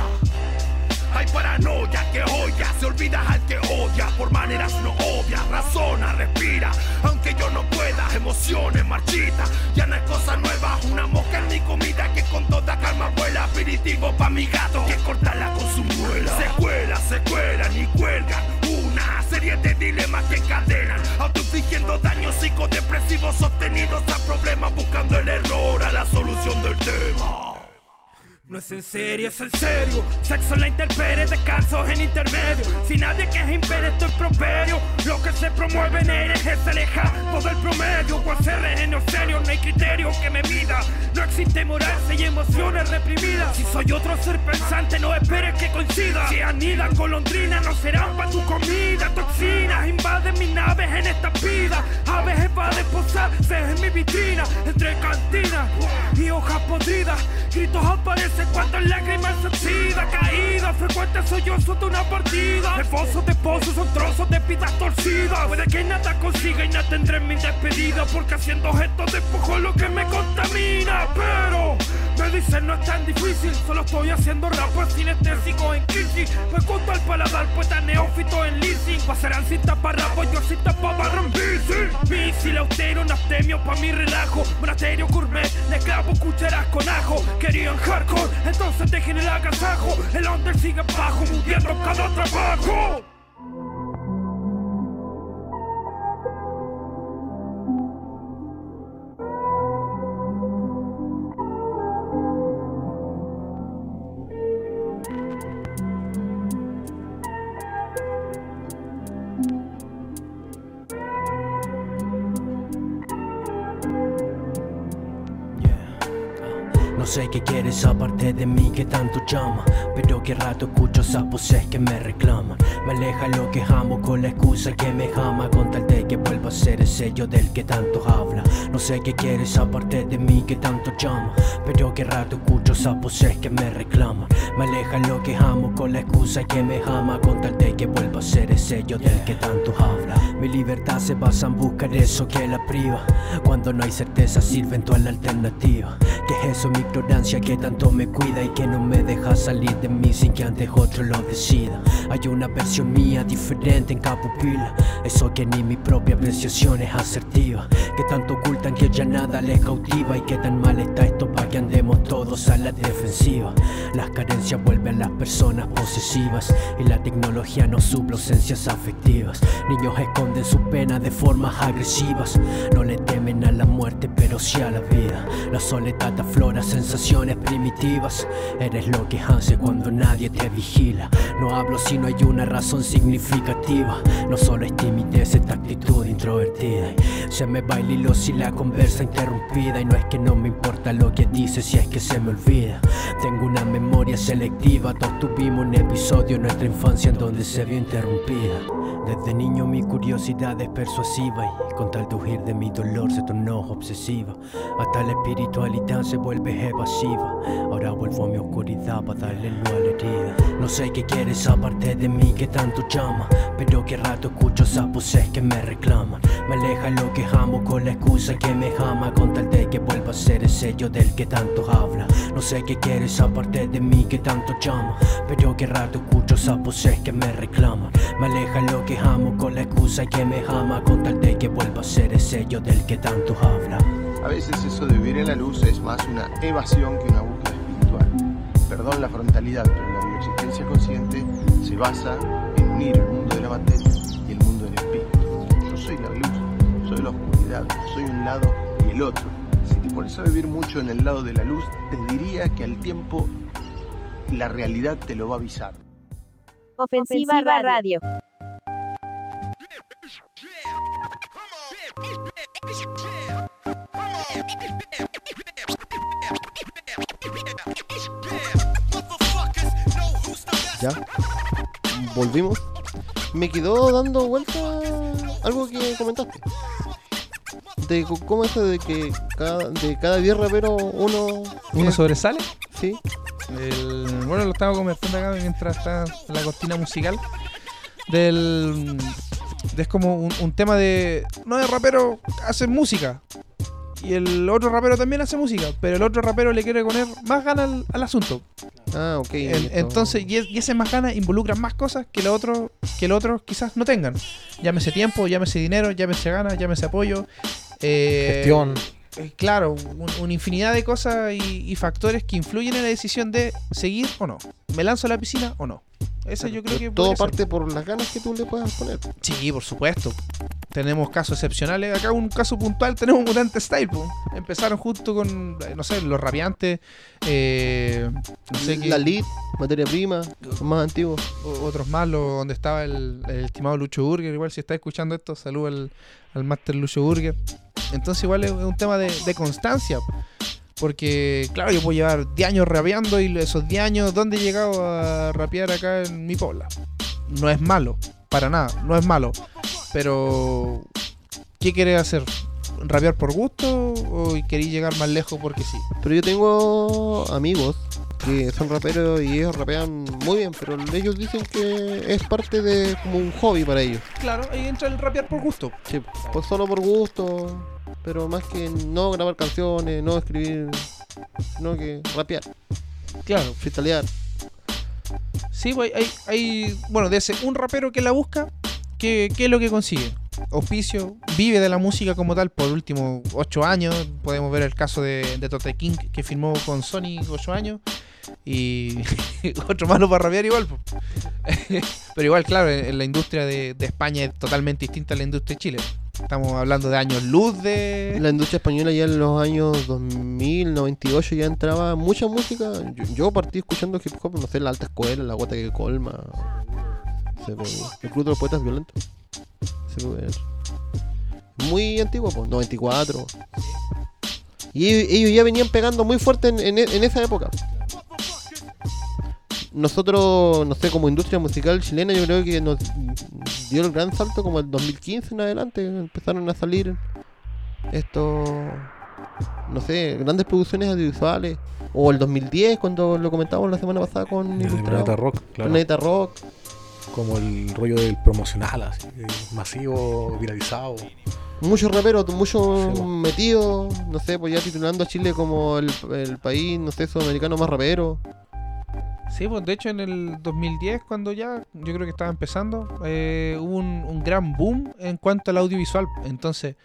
Hay paranoia que joya, se olvida al que odia, por maneras no obvias, razona, respira, aunque yo no pueda, emociones marchitas, ya no es cosa nueva, una mosca en mi comida que con toda calma vuela, aperitivo pa' mi gato, que cortarla con su muela, secuela, secuela, ni cuelgan, una serie de dilemas que encadenan, autoinfligiendo daños psicodepresivos sostenidos a problemas, buscando el error a la solución del tema. No es en serio, es en serio. Sexo en la intemperie, descansos en intermedio. Si nadie que impere esto es properio. Lo que se promueve en eres es alejado del promedio. O hacer en serio, no hay criterio que me mida. No existe moral y emociones reprimidas. Si soy otro ser pensante, no esperes que coincida. Si anidan golondrinas, no serán para tu comida. Toxinas invaden mis naves en esta vida. Aves evaden posarse en mi vitrina. Entre cantinas y hojas podridas. Gritos aparecen cuando lágrimas se oxida. Caída, frecuente sollozo de una partida. Esbozos de pozos son trozos de vidas torcidas. Puede que nada consiga y nada tendré en mi despedida. Porque haciendo gestos despojo lo que me contamina. Pero me dicen no es tan difícil. Solo estoy haciendo rap sinestésico en crisis. Me junto al paladar, poeta neófito en leasing. Pasarán sin taparrapos, yo sin tapabarro bici. Misil austero, un abstemio pa' mi relajo. Monasterio gourmet, le clavo cucharas con ajo. Querían hardcore, entonces dejen el agasajo. El under sigue bajo, muriendo cada trabajo. Quieres aparte de mí que tanto llama Pero que rato escucho esas voces que me reclaman. Me aleja lo que amo con la excusa que me jama Con tal de que vuelva a ser el sello del que tanto habla. No sé qué quieres aparte de mí que tanto llama Pero que rato escucho esas voces que me reclaman. Me aleja lo que amo con la excusa que me jama Con tal de que vuelva a ser el sello del que tanto habla Mi libertad se basa en buscar eso que la priva Cuando no hay certeza sirven toda la alternativa Que es eso mi ignorancia que tanto me cuida y que no me deja salir de mí sin que antes otro lo decida. Hay una versión mía diferente en cada eso que ni mi propia apreciación es asertiva. Que tanto ocultan que ya nada les cautiva y que tan mal está esto para que andemos todos a la defensiva. Las carencias vuelven a las personas posesivas y la tecnología no suple ausencias afectivas. Niños esconden su pena de formas agresivas, no le temen a la muerte pero sí a la vida. La soledad aflora sensaciones primitivas. Eres lo que hace cuando nadie te vigila. No hablo si no hay una razón significativa. No solo es timidez, esta actitud introvertida. Se me va el hilo si la conversa interrumpida. Y no es que no me importa lo que dice, si es que se me olvida. Tengo una memoria selectiva. Todos tuvimos un episodio en nuestra infancia en donde se vio interrumpida. Desde niño mi curiosidad es persuasiva y con tal de huir de mi dolor se tornó obsesiva. Hasta la espiritualidad se vuelve evasiva. Ahora vuelvo a mi oscuridad para darle luz a la herida. No sé qué quieres aparte de mí que tanto llama, pero que rato escucho esas voces que me reclaman. Me aleja lo que amo con la excusa que me jama con tal de que vuelva a ser el sello del que tanto habla. No sé qué quieres aparte de mí que tanto llama, pero que rato escucho esas voces que me reclaman. Me aleja lo que amo con la excusa que me jama con tal de que vuelva a ser el sello del que tanto habla. A veces eso de vivir en la luz es más una evasión que una búsqueda espiritual. Perdón la frontalidad, pero la bioexistencia consciente se basa en unir el mundo de la materia y el mundo del espíritu. Yo soy la luz, soy la oscuridad, soy un lado y el otro. Si te pones a vivir mucho en el lado de la luz, te diría que al tiempo la realidad te lo va a avisar. Ofensiva Radio. Ya. Volvimos. Me quedó dando vuelta algo que comentaste. De cómo eso de que cada, de cada 10 raperos uno. ¿Uno sobresale? Sí. El- bueno, lo estaba conversando acá mientras está la cortina musical. Del. de- es como un, un tema de. No de rapero, hace música. Y el otro rapero también hace música. Pero el otro rapero le quiere poner más ganas al, al asunto. Ah, ok. En- entonces, y, y ese más ganas involucra más cosas que los otros que los otros quizás no tengan. Llámese tiempo, llámese dinero, llámese ganas, llámese apoyo. eh, Gestión. eh, claro, un- una infinidad de cosas y, y factores que influyen en la decisión de seguir o no. ¿Me lanzo a la piscina o no? Eso yo creo que Todo ser. parte por las ganas que tú le puedas poner. Sí, por supuesto. tenemos casos excepcionales. Acá un caso puntual (laughs) tenemos Mutante Style. po. Empezaron justo con, eh, no sé, los rabiantes. Eh, no sé qué- La lead, materia prima, los más antiguos. otros más, lo- donde estaba el, el estimado Lucho Burger. Igual, si está escuchando esto, saludo al, al Master Lucho Burger. Entonces, igual es un tema de, de constancia. Porque, claro, yo puedo llevar 10 años rapeando y esos 10 años, ¿dónde he llegado a rapear acá en mi pobla? No es malo, para nada, no es malo. Pero, ¿qué querés hacer? ¿Rapear por gusto o queréis llegar más lejos porque sí? Pero yo tengo amigos que son raperos y ellos rapean muy bien, pero ellos dicen que es parte de como un hobby para ellos. Claro, ahí entra el rapear por gusto. Sí, pues solo por gusto, pero más que no grabar canciones, no escribir, sino que rapear. Claro. Freestylear. Sí, pues hay, hay- bueno, de ese un rapero que la busca, ¿qué, qué es lo que consigue? Auspicio, vive de la música como tal por últimos ocho años. Podemos ver el caso de, de Tote King, que firmó con Sony ocho años. Y (laughs) otro malo para rapear igual. po. (laughs) Pero igual, claro, en, en la industria de, de España es totalmente distinta a la industria de Chile. Estamos hablando de años luz de... La industria española ya en los años 2000, 98 ya entraba mucha música. Yo, partí escuchando hip hop, no sé, la alta escuela, la gota que colma, el club de los poetas violentos. Muy antiguo, pues, 94. Y ellos, ya venían pegando muy fuerte en, en esa época. Nosotros, no sé, como industria musical chilena, yo creo que nos dio el gran salto como el 2015 en adelante. Empezaron a salir estos, no sé, grandes producciones audiovisuales. O el 2010, cuando lo comentábamos la semana pasada con. Planeta Rock, claro. Planeta Rock. Como el rollo del promocional, así, eh, masivo, viralizado. Muchos raperos, muchos metidos, no sé, pues ya titulando a Chile como el, el país, no sé, sudamericano más rapero. Sí, pues de hecho en el 2010, cuando ya yo creo que estaba empezando, eh, hubo un, un gran boom en cuanto al audiovisual. Entonces,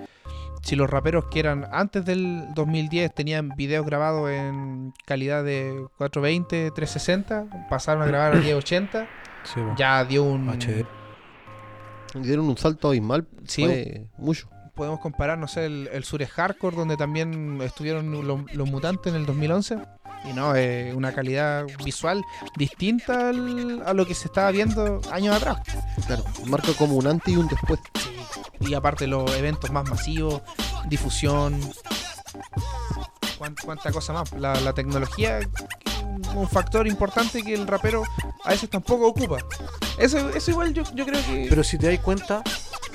si los raperos que eran antes del 2010 tenían videos grabados en calidad de 420, 360, pasaron a grabar a 1080, (coughs) Sí, po. ya dio un... HD. Dieron un salto abismal, Sí, fue mucho. podemos comparar, no sé, el, el Sures Hardcore, donde también estuvieron lo- los mutantes en el 2011. Y no, es una calidad visual distinta al- a lo que se estaba viendo años atrás. Claro, marca como un antes y un después. Y aparte los eventos más masivos, difusión, cuán- cuánta cosa más. La, la tecnología, un- un factor importante que el rapero a veces tampoco ocupa. Eso, eso igual yo, yo creo que... Pero si te das cuenta,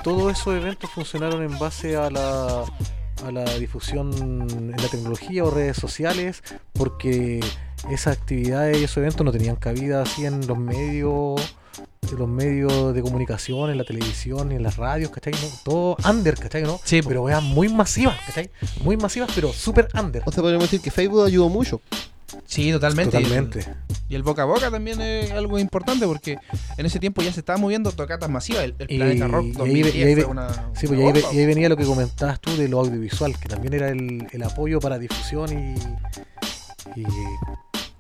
todos esos eventos funcionaron en base a la, a la difusión en la tecnología o redes sociales, porque esas actividades y esos eventos no tenían cabida así en los medios en los medios de comunicación, en la televisión, en las radios, ¿cachai? ¿No? Todo under, ¿cachai? ¿no? Sí, pero vean muy masivas, ¿cachai? Muy masivas, pero súper under. O sea, podríamos decir que Facebook ayudó mucho. Sí, totalmente. Totalmente. Y el, y el boca a boca también es algo importante porque en ese tiempo ya se estaba moviendo tocatas masivas. El, el Planeta Rock y ahí, 2010 y ahí ve- fue una, sí, una pues, ahí ve- bomba. y ahí venía lo que comentabas tú de lo audiovisual, que también era el, el apoyo para difusión y, y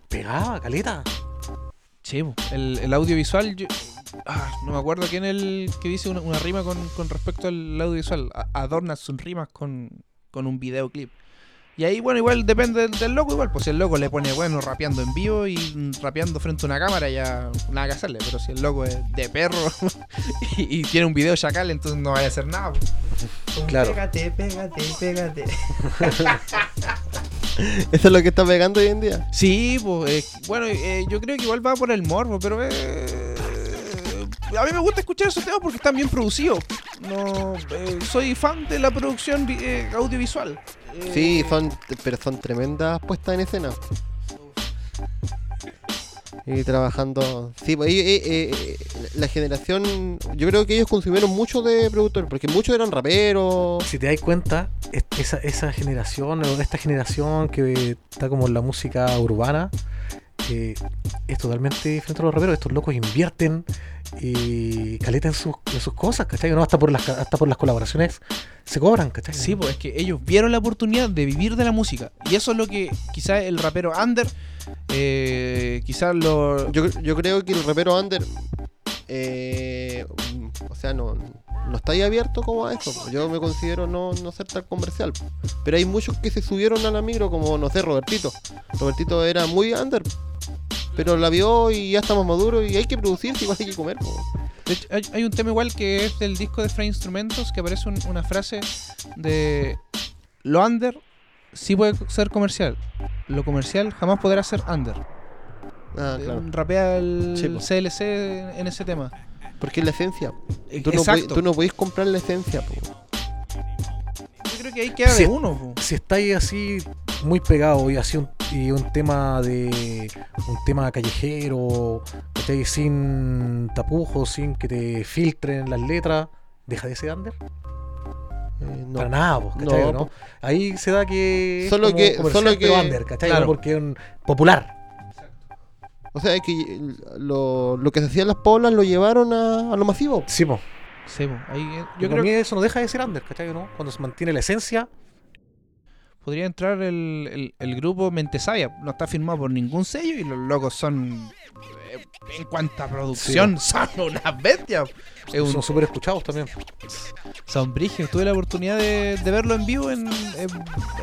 pegaba, caleta. Sí, po. el, el audiovisual, yo- ah, no me acuerdo quién es el que dice una, una rima con, con respecto al audiovisual. Adorna sus rimas con, con un videoclip. Y ahí, bueno, igual depende del, del loco, igual. Pues si el loco le pone, bueno, rapeando en vivo y rapeando frente a una cámara, ya nada que hacerle. Pero si el loco es de perro (laughs) y, y tiene un video chacal, entonces no vaya a hacer nada. Un Claro. Pégate, pégate, pégate. (laughs) Eso es lo que está pegando hoy en día. Sí, pues, eh, bueno, eh, yo creo que igual va por el morbo, pero eh, a mí me gusta escuchar esos temas porque están bien producidos. No, eh, soy fan de la producción vi- eh, audiovisual. Eh, Sí, son, pero son tremendas puestas en escena. Y trabajando. Sí, pues eh, eh, la generación. Yo creo que ellos consumieron mucho de productores, porque muchos eran raperos. Si te das cuenta, es- esa, esa generación, o esta generación que está como en la música urbana, eh, es totalmente diferente a los raperos. Estos locos invierten y caleta en sus, en sus cosas, ¿cachai? ¿No? Hasta por las hasta por las colaboraciones se cobran, ¿cachai? Sí, pues es que ellos vieron la oportunidad de vivir de la música. Y eso es lo que quizás el rapero under, eh, quizás lo... Yo, yo creo que el rapero under. eh, o sea, no, no estáis abierto como a eso. po. Yo me considero no, no ser tan comercial. Pero hay muchos que se subieron a la micro, como, no sé, Robertito. Robertito era muy under. Pero la vio y ya estamos maduros y hay que producir, si igual hay que comer. po. De hecho, hay, hay un tema igual que es del disco de Free Instrumentos que aparece un- una frase de lo under sí puede ser comercial. Lo comercial jamás podrá ser under. Ah, Eh, claro. Rapea el Sí. CLC en ese tema. Porque es la esencia. Eh, Tú no, exacto. tú no podéis comprar la esencia. po. Yo creo que ahí queda Si- de uno. po. Si estáis así muy pegado y así un, y un tema de un tema callejero, ¿cachai? sin tapujos, sin que te filtren las letras, deja de ser under. Eh, no. Para nada, pues, ¿cachai? No. Ahí se da que es Solo como que- solo que- under, ¿cachai? claro. No porque es un popular. O sea, es que lo, lo que se hacía en las poblas lo llevaron a, a lo masivo. Sí, po. Sí, po. Ahí, eh, Yo creo que eso no deja de ser under, ¿cachai? ¿no? Cuando se mantiene la esencia, podría entrar el, el- el grupo Mente Sabia. No está firmado por ningún sello y los locos son. eh, en cuanto a producción, son unas bestias. Es un- son súper escuchados también. Son brígidos. Tuve la oportunidad de, de verlo en vivo en, en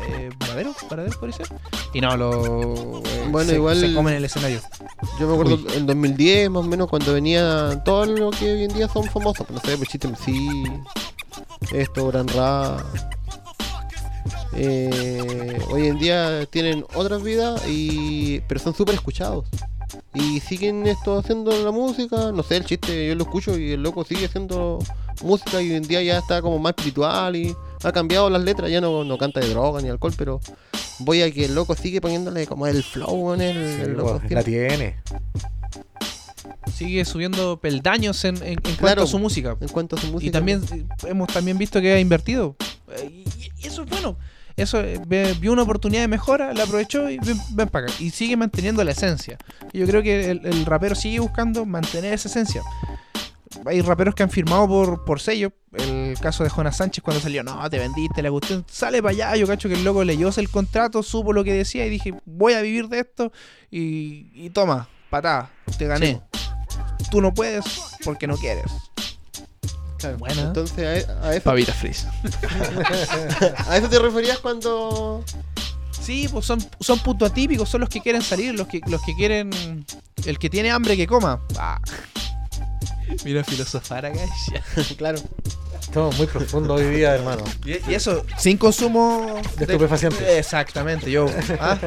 eh, Varadero, Varadero puede ser. Y no, lo. eh, Bueno, se, igual- se comen el escenario. Yo me acuerdo Uy. en 2010, más o menos, cuando venía todo lo que hoy en día son famosos. No sé, pues Chiste MC, esto, Gran Ra. Eh, hoy en día tienen otras vidas, y pero son súper escuchados. Y siguen esto haciendo la música. No sé, el chiste yo lo escucho y el loco sigue haciendo música y hoy en día ya está como más espiritual y ha cambiado las letras. Ya no, no canta de droga ni alcohol, pero voy a que el loco sigue poniéndole como el flow en el, Sí, el loco la tiene. Sigue subiendo peldaños en, en- en cuanto a su música. En cuanto a su música. Y también hemos también visto que ha invertido. Eh, Y, y eso es bueno. Eso eh, ve- vio una oportunidad de mejora, la aprovechó y ven, ven para acá. Y sigue manteniendo la esencia. Yo creo que el, el rapero sigue buscando mantener esa esencia. Hay raperos que han firmado por, por sello. El caso de Jonas Sánchez cuando salió, no, te vendiste la cuestión, sale para allá. Yo cacho que el loco leyó el contrato, supo lo que decía y dije, voy a vivir de esto. Y, y toma, patada, te gané. Tú no puedes porque no quieres. Claro, Buena. Entonces a, a eso. Pavita Frizz. (laughs) ¿A eso te referías cuando.? Sí, pues son, son puntos atípicos, son los que quieren salir, los que, los que quieren. El que tiene hambre que coma. Ah. Mira, filosofar acá. (laughs) claro. Estamos muy profundos hoy día, hermano. Y, y eso, sin consumo De estupefacientes. Exactamente, yo. ¿ah?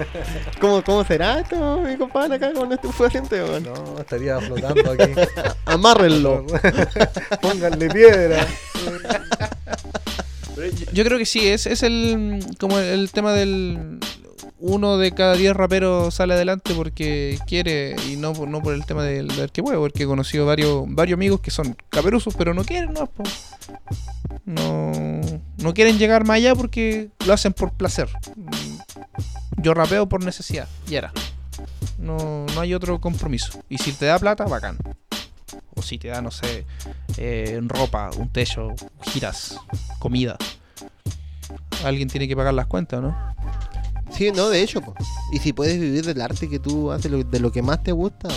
¿Cómo, ¿Cómo será esto, mi compadre, acá con estupefaciente? No, estaría flotando aquí. (laughs) Amárrenlo. (laughs) Pónganle piedra. Yo creo que sí, es, es el como el tema del uno de cada diez raperos sale adelante porque quiere y no, no por el tema del, del que puede, porque he conocido varios, varios amigos que son caperuzos pero no quieren, no, po. no, no quieren llegar más allá porque lo hacen por placer. Yo rapeo por necesidad, y era. No, no hay otro compromiso. Y si te da plata, bacán. O si te da, no sé, eh, ropa, un techo, giras, comida. Alguien tiene que pagar las cuentas, ¿no? Sí, no, de hecho, po. Y si puedes vivir del arte que tú haces, lo- de lo que más te gusta.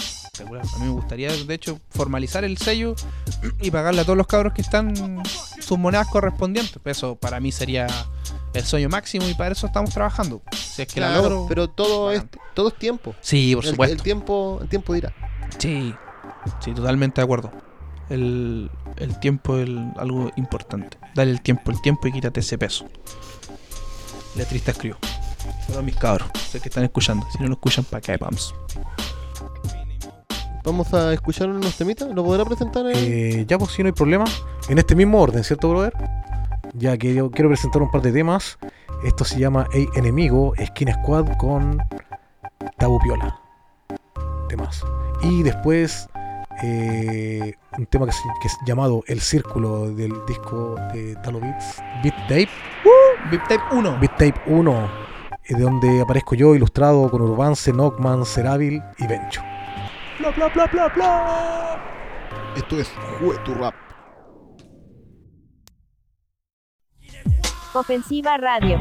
Espectacular. A mí me gustaría, de hecho, formalizar el sello y pagarle a todos los cabros que están sus monedas correspondientes. Eso para mí sería el sueño máximo y para eso estamos trabajando. Si es que la logro. pero todo es, todo es tiempo. Sí, por El- supuesto. El, tiempo, el tiempo dirá. Sí, sí, totalmente de acuerdo. El, el tiempo es el- algo importante. Dale el tiempo, el tiempo y quítate ese peso. Letrista escribió. Todos mis cabros, sé que están escuchando. Si no lo escuchan, para acá vamos. Vamos a escuchar unos temitas. ¿Lo podrá presentar? en- Eh, ya, pues sí, no hay problema. En este mismo orden, ¿cierto, brother? Ya que yo quiero presentar un par de temas. Esto se llama Ey Enemigo, Skin Squad con Tabu Piola. Temas. Y después eh, un tema que, se- que es llamado El Círculo del disco de Talo Beats, Beat Tape. Beat Tape 1. Beat Tape 1, eh, de donde aparezco yo ilustrado con Urbance, Knockman, Serabil y Bencho. Bla, bla, bla, bla, bla. Esto es Jue tu Rap. Ofensiva Radio.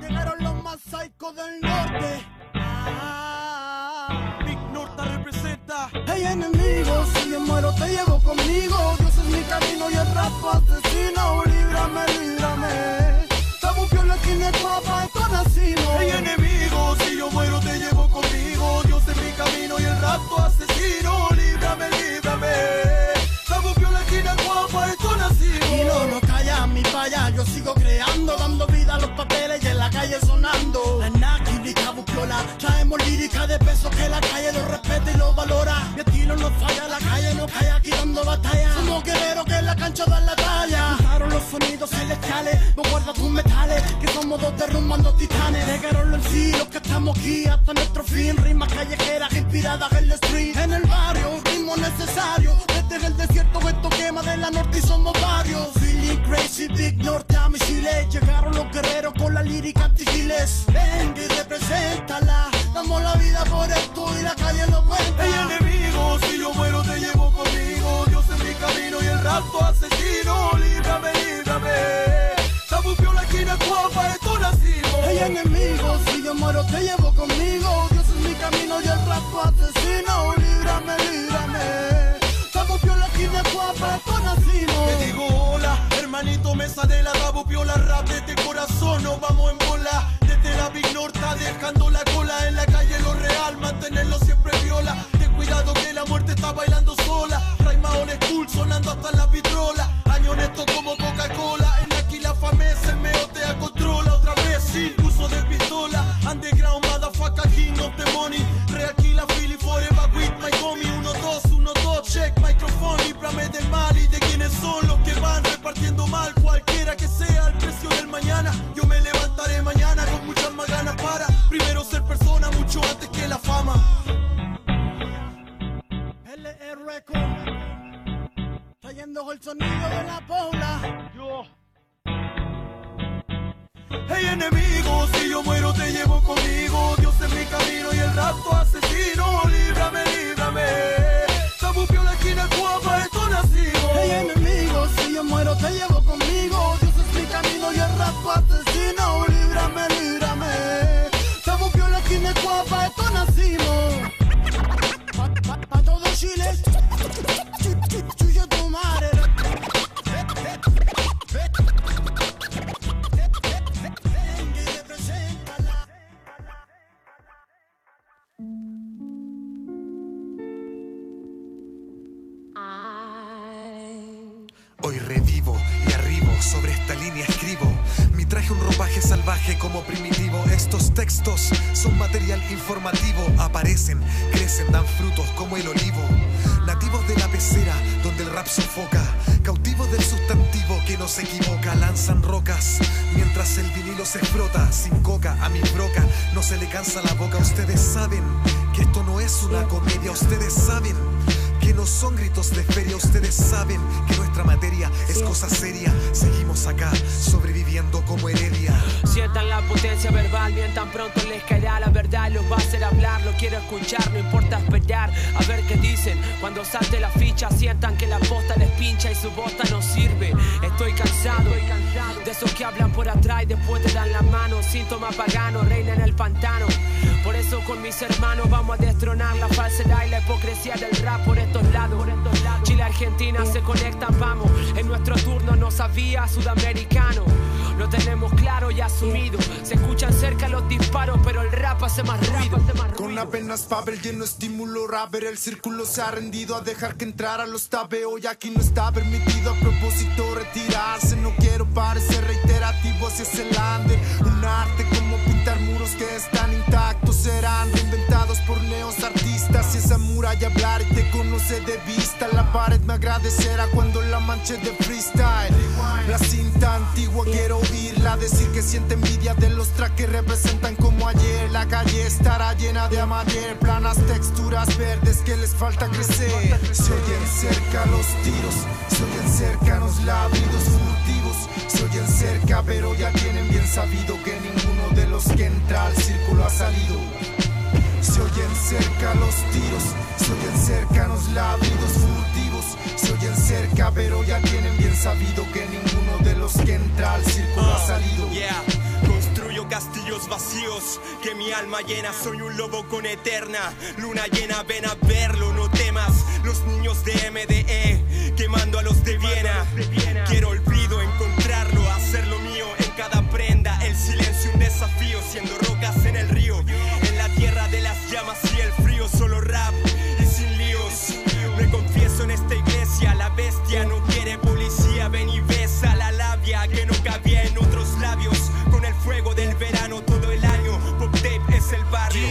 Llegaron los más psychos del norte. Enemigos, si yo muero te llevo conmigo. Dios es mi camino y el rap asesino. Líbrame, líbrame. Estamos piola aquí en papa. Hay enemigos, si yo muero te llevo conmigo. Dios es mi camino y el rapto asesino. Traemos lírica de peso que la calle lo respeta y lo valora. Mi estilo no falla, la calle no calla, aquí dando batalla. Somos guerreros que la cancha dan la talla. Sonidos celestiales, no guarda tus metales, que somos dos derrumbando titanes. Llegaron los sí, los que estamos aquí hasta nuestro fin. Rimas callejeras inspiradas en el street, en el barrio, ritmo necesario. Desde el desierto esto quema de la norte y somos varios. Feeling crazy, big norte a misiles. Llegaron los guerreros con la lírica antigiles. Venga y represéntala. Damos la vida por esto y la calle lo cuenta. Hay enemigos, si yo muero te llevo conmigo. Camino y el rapto asesino. Líbrame, líbrame. Piola aquí en el guapa, esto nacimos. Hay enemigos, si yo muero te llevo conmigo. Dios es mi camino y el rap asesino. Líbrame, líbrame. Piola aquí en el guapa, esto nacimos. Te digo hola, hermanito, mesa de la Dabo Piola Rap desde corazón, nos vamos en bola Desde la Big Norta, dejando la cola En la calle lo real, mantenerlo siempre viola Ten cuidado que la muerte está bailando on school, sonando hasta la vitrola sabía sudamericano. Lo tenemos claro y asumido. Se escuchan cerca los disparos, pero el rap hace más ruido. Con apenas papel lleno estímulo rapper El círculo se ha rendido a dejar que entrara los tapeo Y aquí no está permitido a propósito retirarse No quiero parecer reiterativo hacia ese lander Un arte como pintar muros que están intactos Serán reinventados por neos artistas Y esa muralla hablar y te conoce de vista. La pared me agradecerá cuando la manche de freestyle. La cinta antigua quiero oírla Decir que siente envidia de los tracks que representan como ayer. La calle estará llena de amateur Planas texturas verdes que les falta crecer. Se oyen cerca los tiros Se oyen cercanos ladridos furtivos. Se oyen cerca pero ya tienen bien sabido Que ninguno de los que entra al círculo ha salido se oyen cerca los tiros, se oyen cercanos ladridos furtivos, se oyen cerca, pero ya tienen bien sabido que ninguno de los que entra al círculo ha salido. Yeah. Construyo castillos vacíos que mi alma llena. Soy un lobo con eterna luna llena. Ven a verlo, no temas. Los niños de MDE quemando a los de Viena. Quiero olvido encontrarlo, hacerlo mío en cada prenda. El silencio un desafío, siendo rocas la bestia no quiere policía. Ven y besa la labia que no cabía en otros labios. Con el fuego del verano todo el año. Pop tape es el barrio.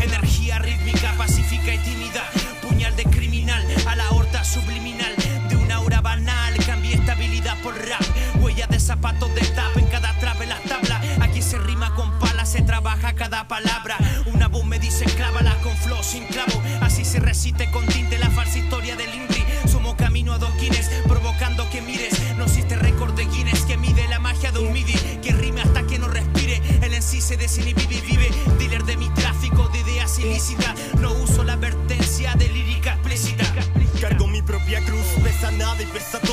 Energía rítmica, pacífica y tímida. Puñal de criminal a la horta subliminal de una aura banal. Cambié estabilidad por rap. Huella de zapatos de tap en cada trap en las tablas. Aquí se rima con palas, se trabaja cada palabra. Una voz me dice clávala con flow sin clavo. Así se recite con tinte la se desinhibe y vive. Dealer de mi tráfico de ideas ilícitas. No uso la advertencia de lírica explícita. Cargo mi propia cruz, pesa nada y pesa todo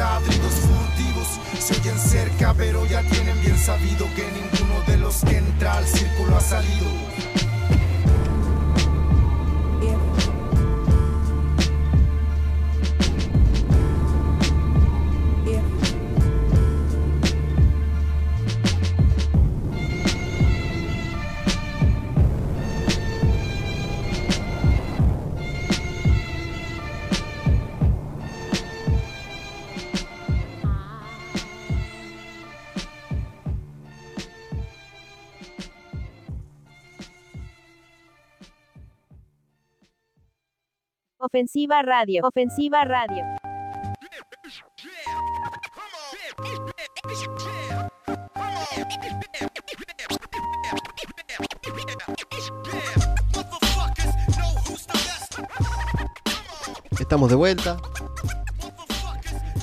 ladridos furtivos, se oyen cerca pero ya tienen bien sabido que ninguno de los que entra al círculo ha salido. Ofensiva Radio. Ofensiva Radio. Estamos de vuelta.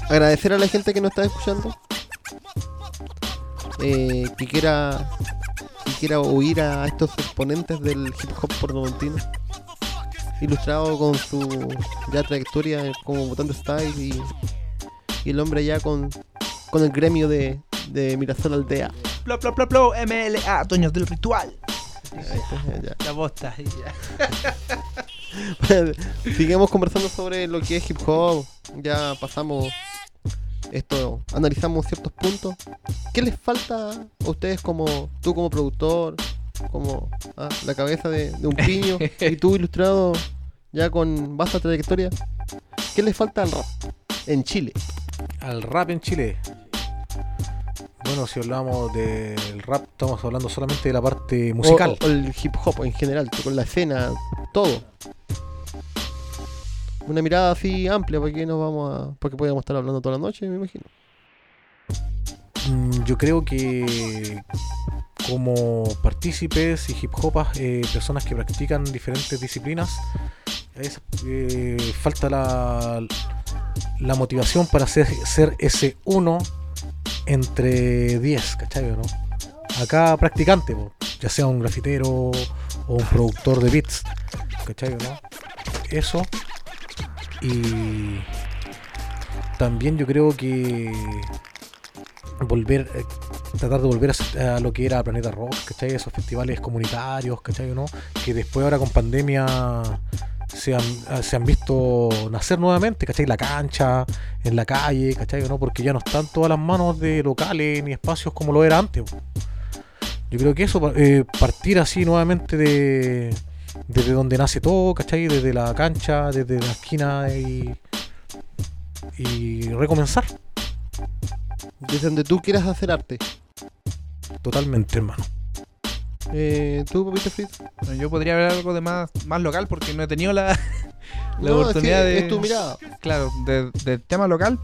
Agradecer a la gente que nos está escuchando. Eh, que quiera que quiera oír a estos exponentes del hip hop pornomontino. Ilustrado con su ya trayectoria como Mutante Style y, y el hombre ya con, con el gremio de, de Mirasol Aldea. Plo, plo, plo, plo, MLA, dueños del ritual. ya. La bosta. ya. (laughs) Sigamos conversando sobre lo que es hip hop. Ya pasamos esto, analizamos ciertos puntos. ¿Qué les falta a ustedes como tú como productor, como ah, la cabeza de, de un piño y tú ilustrado ya con vasta trayectoria? ¿Qué les falta al rap en Chile? Al rap en Chile. Bueno, si hablamos del rap, estamos hablando solamente de la parte musical. O, o el hip hop en general, con la escena, todo. Una mirada así amplia, porque nos vamos a. Porque podríamos estar hablando toda la noche, me imagino. Mm, Yo creo que como partícipes y hip hopas, eh, personas que practican diferentes disciplinas, es, eh, falta la, la motivación para ser, ser ese uno entre 10, ¿cachai no? Acá practicante, ya sea un grafitero o un productor de beats, ¿cachai no? Eso. Y también yo creo que volver, eh, tratar de volver a, lo que era Planeta Rock, ¿cachai? Esos festivales comunitarios, ¿cachai? ¿no? Que después ahora con pandemia se han, se han visto nacer nuevamente, ¿cachai? La cancha, en la calle, ¿cachai? ¿no? Porque ya no están todas las manos de locales ni espacios como lo era antes. Yo creo que eso, eh, partir así nuevamente de desde donde nace todo, ¿cachai? Desde la cancha, desde la esquina y, y recomenzar. Desde donde tú quieras hacer arte. Totalmente, hermano. Eh, ¿Tú, Papito Fritz? Bueno, yo podría hablar algo de más, más local porque no he tenido la, (laughs) la No, es oportunidad que de. es tu mirada. Claro, de- del tema local.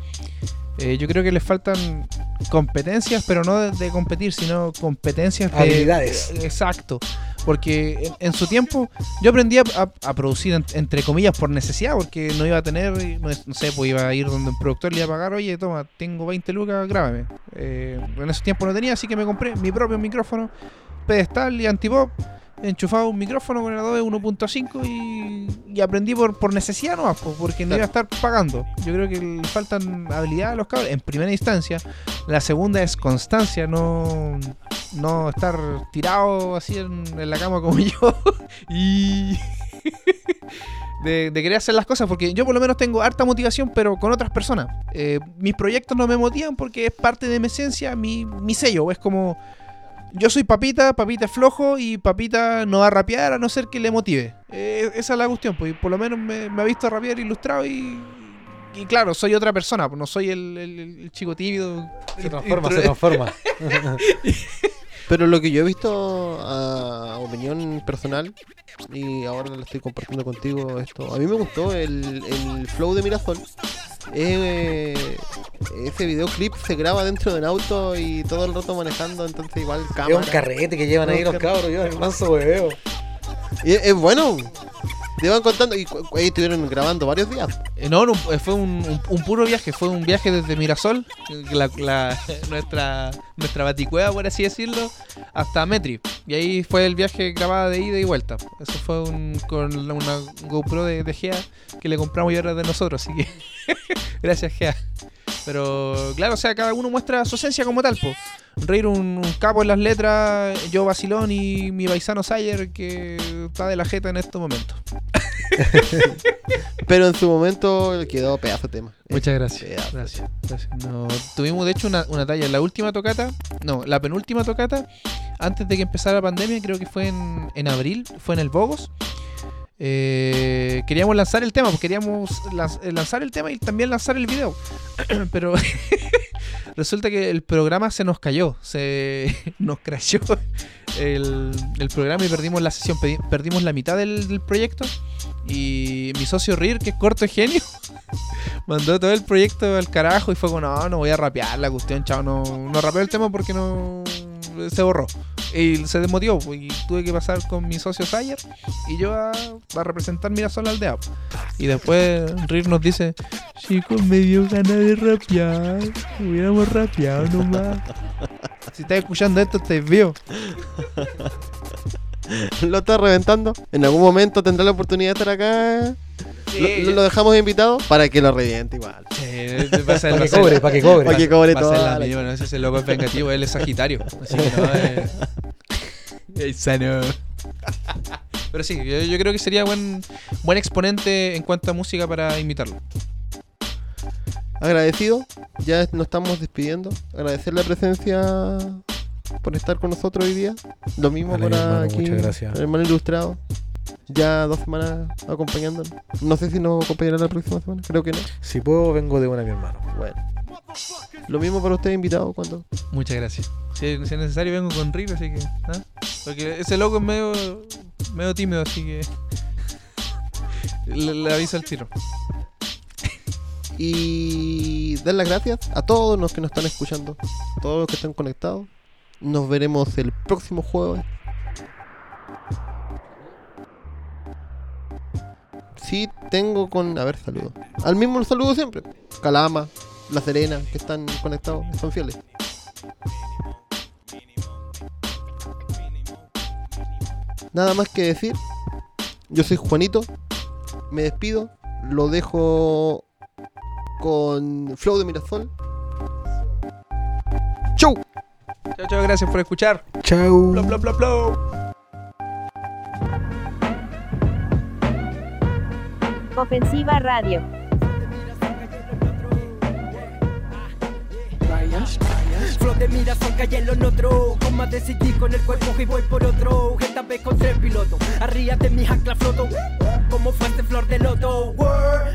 Eh, yo creo que les faltan competencias, pero no de, de competir, sino competencias de. Habilidades. Exacto. Porque en, en su tiempo yo aprendí a, producir, en- entre comillas, por necesidad, porque no iba a tener, no sé, pues iba a ir donde un productor le iba a pagar, oye, toma, tengo 20 lucas, grábame. Eh, en ese tiempo no tenía, así que me compré mi propio micrófono, pedestal y antipop, enchufado un micrófono con el Adobe 1.5 y, y aprendí por, por necesidad nomás, po, porque no iba a estar pagando. Yo creo que faltan habilidades a los cabros en primera instancia. La segunda es constancia, no, no estar tirado así en, en la cama como (laughs) yo y (laughs) de, de querer hacer las cosas, porque yo por lo menos tengo harta motivación, pero con otras personas. Eh, mis proyectos no me motivan porque es parte de mi esencia, mi, mi sello. Es como, yo soy papita, papita es flojo y papita no va a rapear a no ser que le motive. Eh, esa es la cuestión, pues por lo menos me, me ha visto rapear ilustrado y... Y claro, soy otra persona, pues no soy el, el- el chico tímido. Se transforma, se transforma. (laughs) Pero lo que yo he visto a opinión personal, y ahora lo estoy compartiendo contigo esto, a mí me gustó el, el flow de Mirasol. Eh, ese videoclip se graba dentro de un auto y todo el rato manejando, entonces igual cámara. Es un carrete que llevan ahí los carrete. cabros, yo, el manso hueveo. Y es, es bueno. Te van contando y ahí estuvieron grabando varios días. Eh, No, eh, fue un, puro viaje, fue un viaje desde Mirasol, la, (laughs) nuestra, nuestra baticueva, por así decirlo, hasta Metri. Y ahí fue el viaje grabado de ida y vuelta. Eso fue un, con una GoPro de, Gea que le compramos y ahora de nosotros, así que (laughs) gracias Gea. Pero claro, o sea, cada uno muestra su esencia como tal, po. Reír un, un capo en las letras, yo vacilón y mi paisano Sayer que está de la jeta en estos momentos. (laughs) Pero en su momento quedó pedazo de tema. Muchas gracias. Gracias. gracias. No, tuvimos de hecho una, una talla. La última tocata, no, la penúltima tocata, antes de que empezara la pandemia, creo que fue en, en abril, fue en el Bogos. Eh, queríamos lanzar el tema, pues queríamos eh, lanzar el tema y también lanzar el video. (clears throat) Pero (laughs) resulta que el programa se nos cayó, se (laughs) nos crashó el, programa y perdimos la sesión, perdimos la mitad del, proyecto. Y mi socio Rir, que es corto de genio, (laughs) mandó todo el proyecto al carajo y fue como, no, no voy a rapear la cuestión, chao, no, no el tema porque no se borró. Y se desmotivó y tuve que pasar con mi socio Sayer y yo a, a representar Mirasol Aldea. Y después Rir nos dice, chicos, me dio ganas de rapear, hubiéramos rapeado nomás. (laughs) Si estás escuchando esto, estás (laughs) vivo. (laughs) Lo está reventando. En algún momento tendrá la oportunidad de estar acá. Sí, lo, lo dejamos invitado para que lo reviente igual. Va a ser- Pa' va que cobre, pa' que cobre. Pa' que cobre Va a ser toda la la- misma, no ese es el loco es vengativo, él es Sagitario. Así que no, eh. (laughs) Es sano. Pero sí, yo, yo creo que sería buen, buen exponente en cuanto a música para invitarlo. Agradecido. Ya nos estamos despidiendo. Agradecer la presencia por estar con nosotros hoy día. Lo mismo Vale, para hermano, aquí, muchas gracias. el hermano ilustrado. Ya dos semanas acompañándonos. No sé si nos acompañará la próxima semana. Creo que no. Si puedo, vengo de una a mi hermano. Bueno. Lo mismo para usted, invitado, cuando. Muchas gracias. Si, si es necesario, vengo con Rick, así que. ¿ah? Porque ese loco es medio, medio tímido, así que. Le, le aviso al tiro. Y dar las gracias a todos los que nos están escuchando, todos los que están conectados. Nos veremos el próximo jueves. Sí, tengo con. A ver, saludo. Al mismo saludo siempre. Calama, La Serena, que están conectados, son fieles. Nada más que decir. Yo soy Juanito. Me despido. Lo dejo con Flow de Mirasol. ¡Chau! Chao, chao, gracias por escuchar. Chau. Bla, bla, bla, bla. Ofensiva Radio. Flow de mira son calle en otro Con más decidí con el cuerpo y voy por otro. Esta vez con tres pilotos. Arriba de mis anclas floto. Como fue este flor de loto.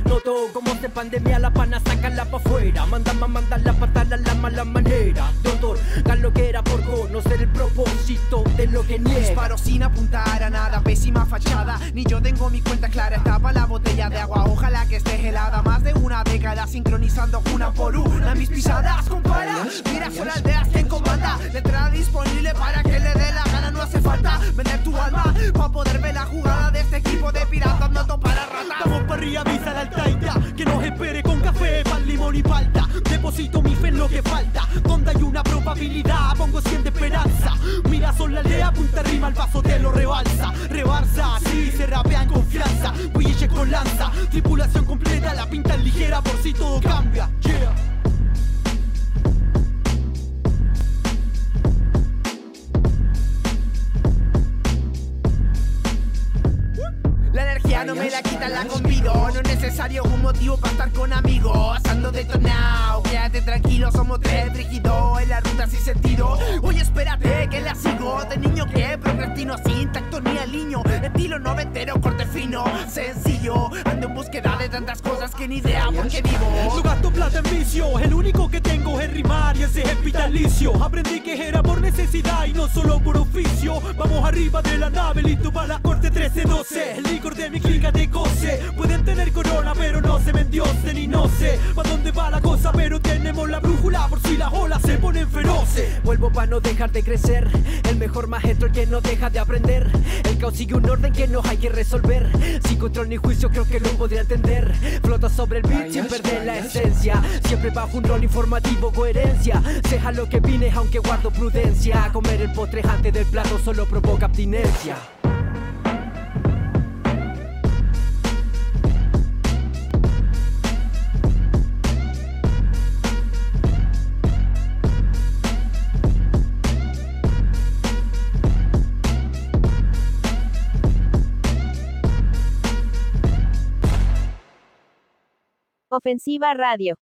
Noto como de pandemia la pana sacarla pa' afuera Mandan a mandarla pa' la la mala manera. Doctor, gas lo que era por conocer el propósito De lo que niega. Disparo sin apuntar a nada, pésima fachada. Ni yo tengo mi cuenta clara, tapa la botella de agua, ojalá que esté helada. Más de una década sincronizando una por una mis pisadas, compara. Mira, son aldeas quien comanda. La entrada disponible para que le dé la gana, no hace falta vender tu alma para poder ver la jugada de este equipo de piratas, no para rata. Vamos para avisa al altaida que nos espere con café, pan, limón y palta. Deposito mi fe en lo que falta. Donde hay una pongo 100 de esperanza. Mira, son la aldea, punta rima, el vaso te lo rebalsa. Rebalsa, así se rapea en confianza. Buille con lanza, tripulación completa, la pinta ligera por si todo cambia. Yeah. Energía no me la quita, la convido. No es necesario un motivo para estar con amigos. Ando detonado, quédate tranquilo, somos tres rígidos en la ruta sin sentido. Oye, espérate que la sigo. De niño que procrastino sin tacto ni el niño. Estilo noventero, corte fino, sencillo. Ando en búsqueda de tantas cosas que ni idea por qué vivo. No gasto plata en vicio, el único que tengo es rimar y ese es vitalicio. Aprendí que era por necesidad y no solo por oficio. Vamos arriba de la nave, listo para la corte 1312. El licor de mi cose. Pueden tener corona, pero no se vendió ni no sé pa' dónde va la cosa, pero tenemos la brújula por si las olas se ponen feroces. Vuelvo para no dejar de crecer. El mejor maestro el que no deja de aprender. El caos sigue un orden que no hay que resolver. Sin control ni juicio creo que lo podría entender. Flota sobre el beat sin perder la esencia. Siempre bajo un rol informativo, coherencia. Seja lo que vine aunque guardo prudencia. Comer el postre antes del plato solo provoca abstinencia. Ofensiva Radio.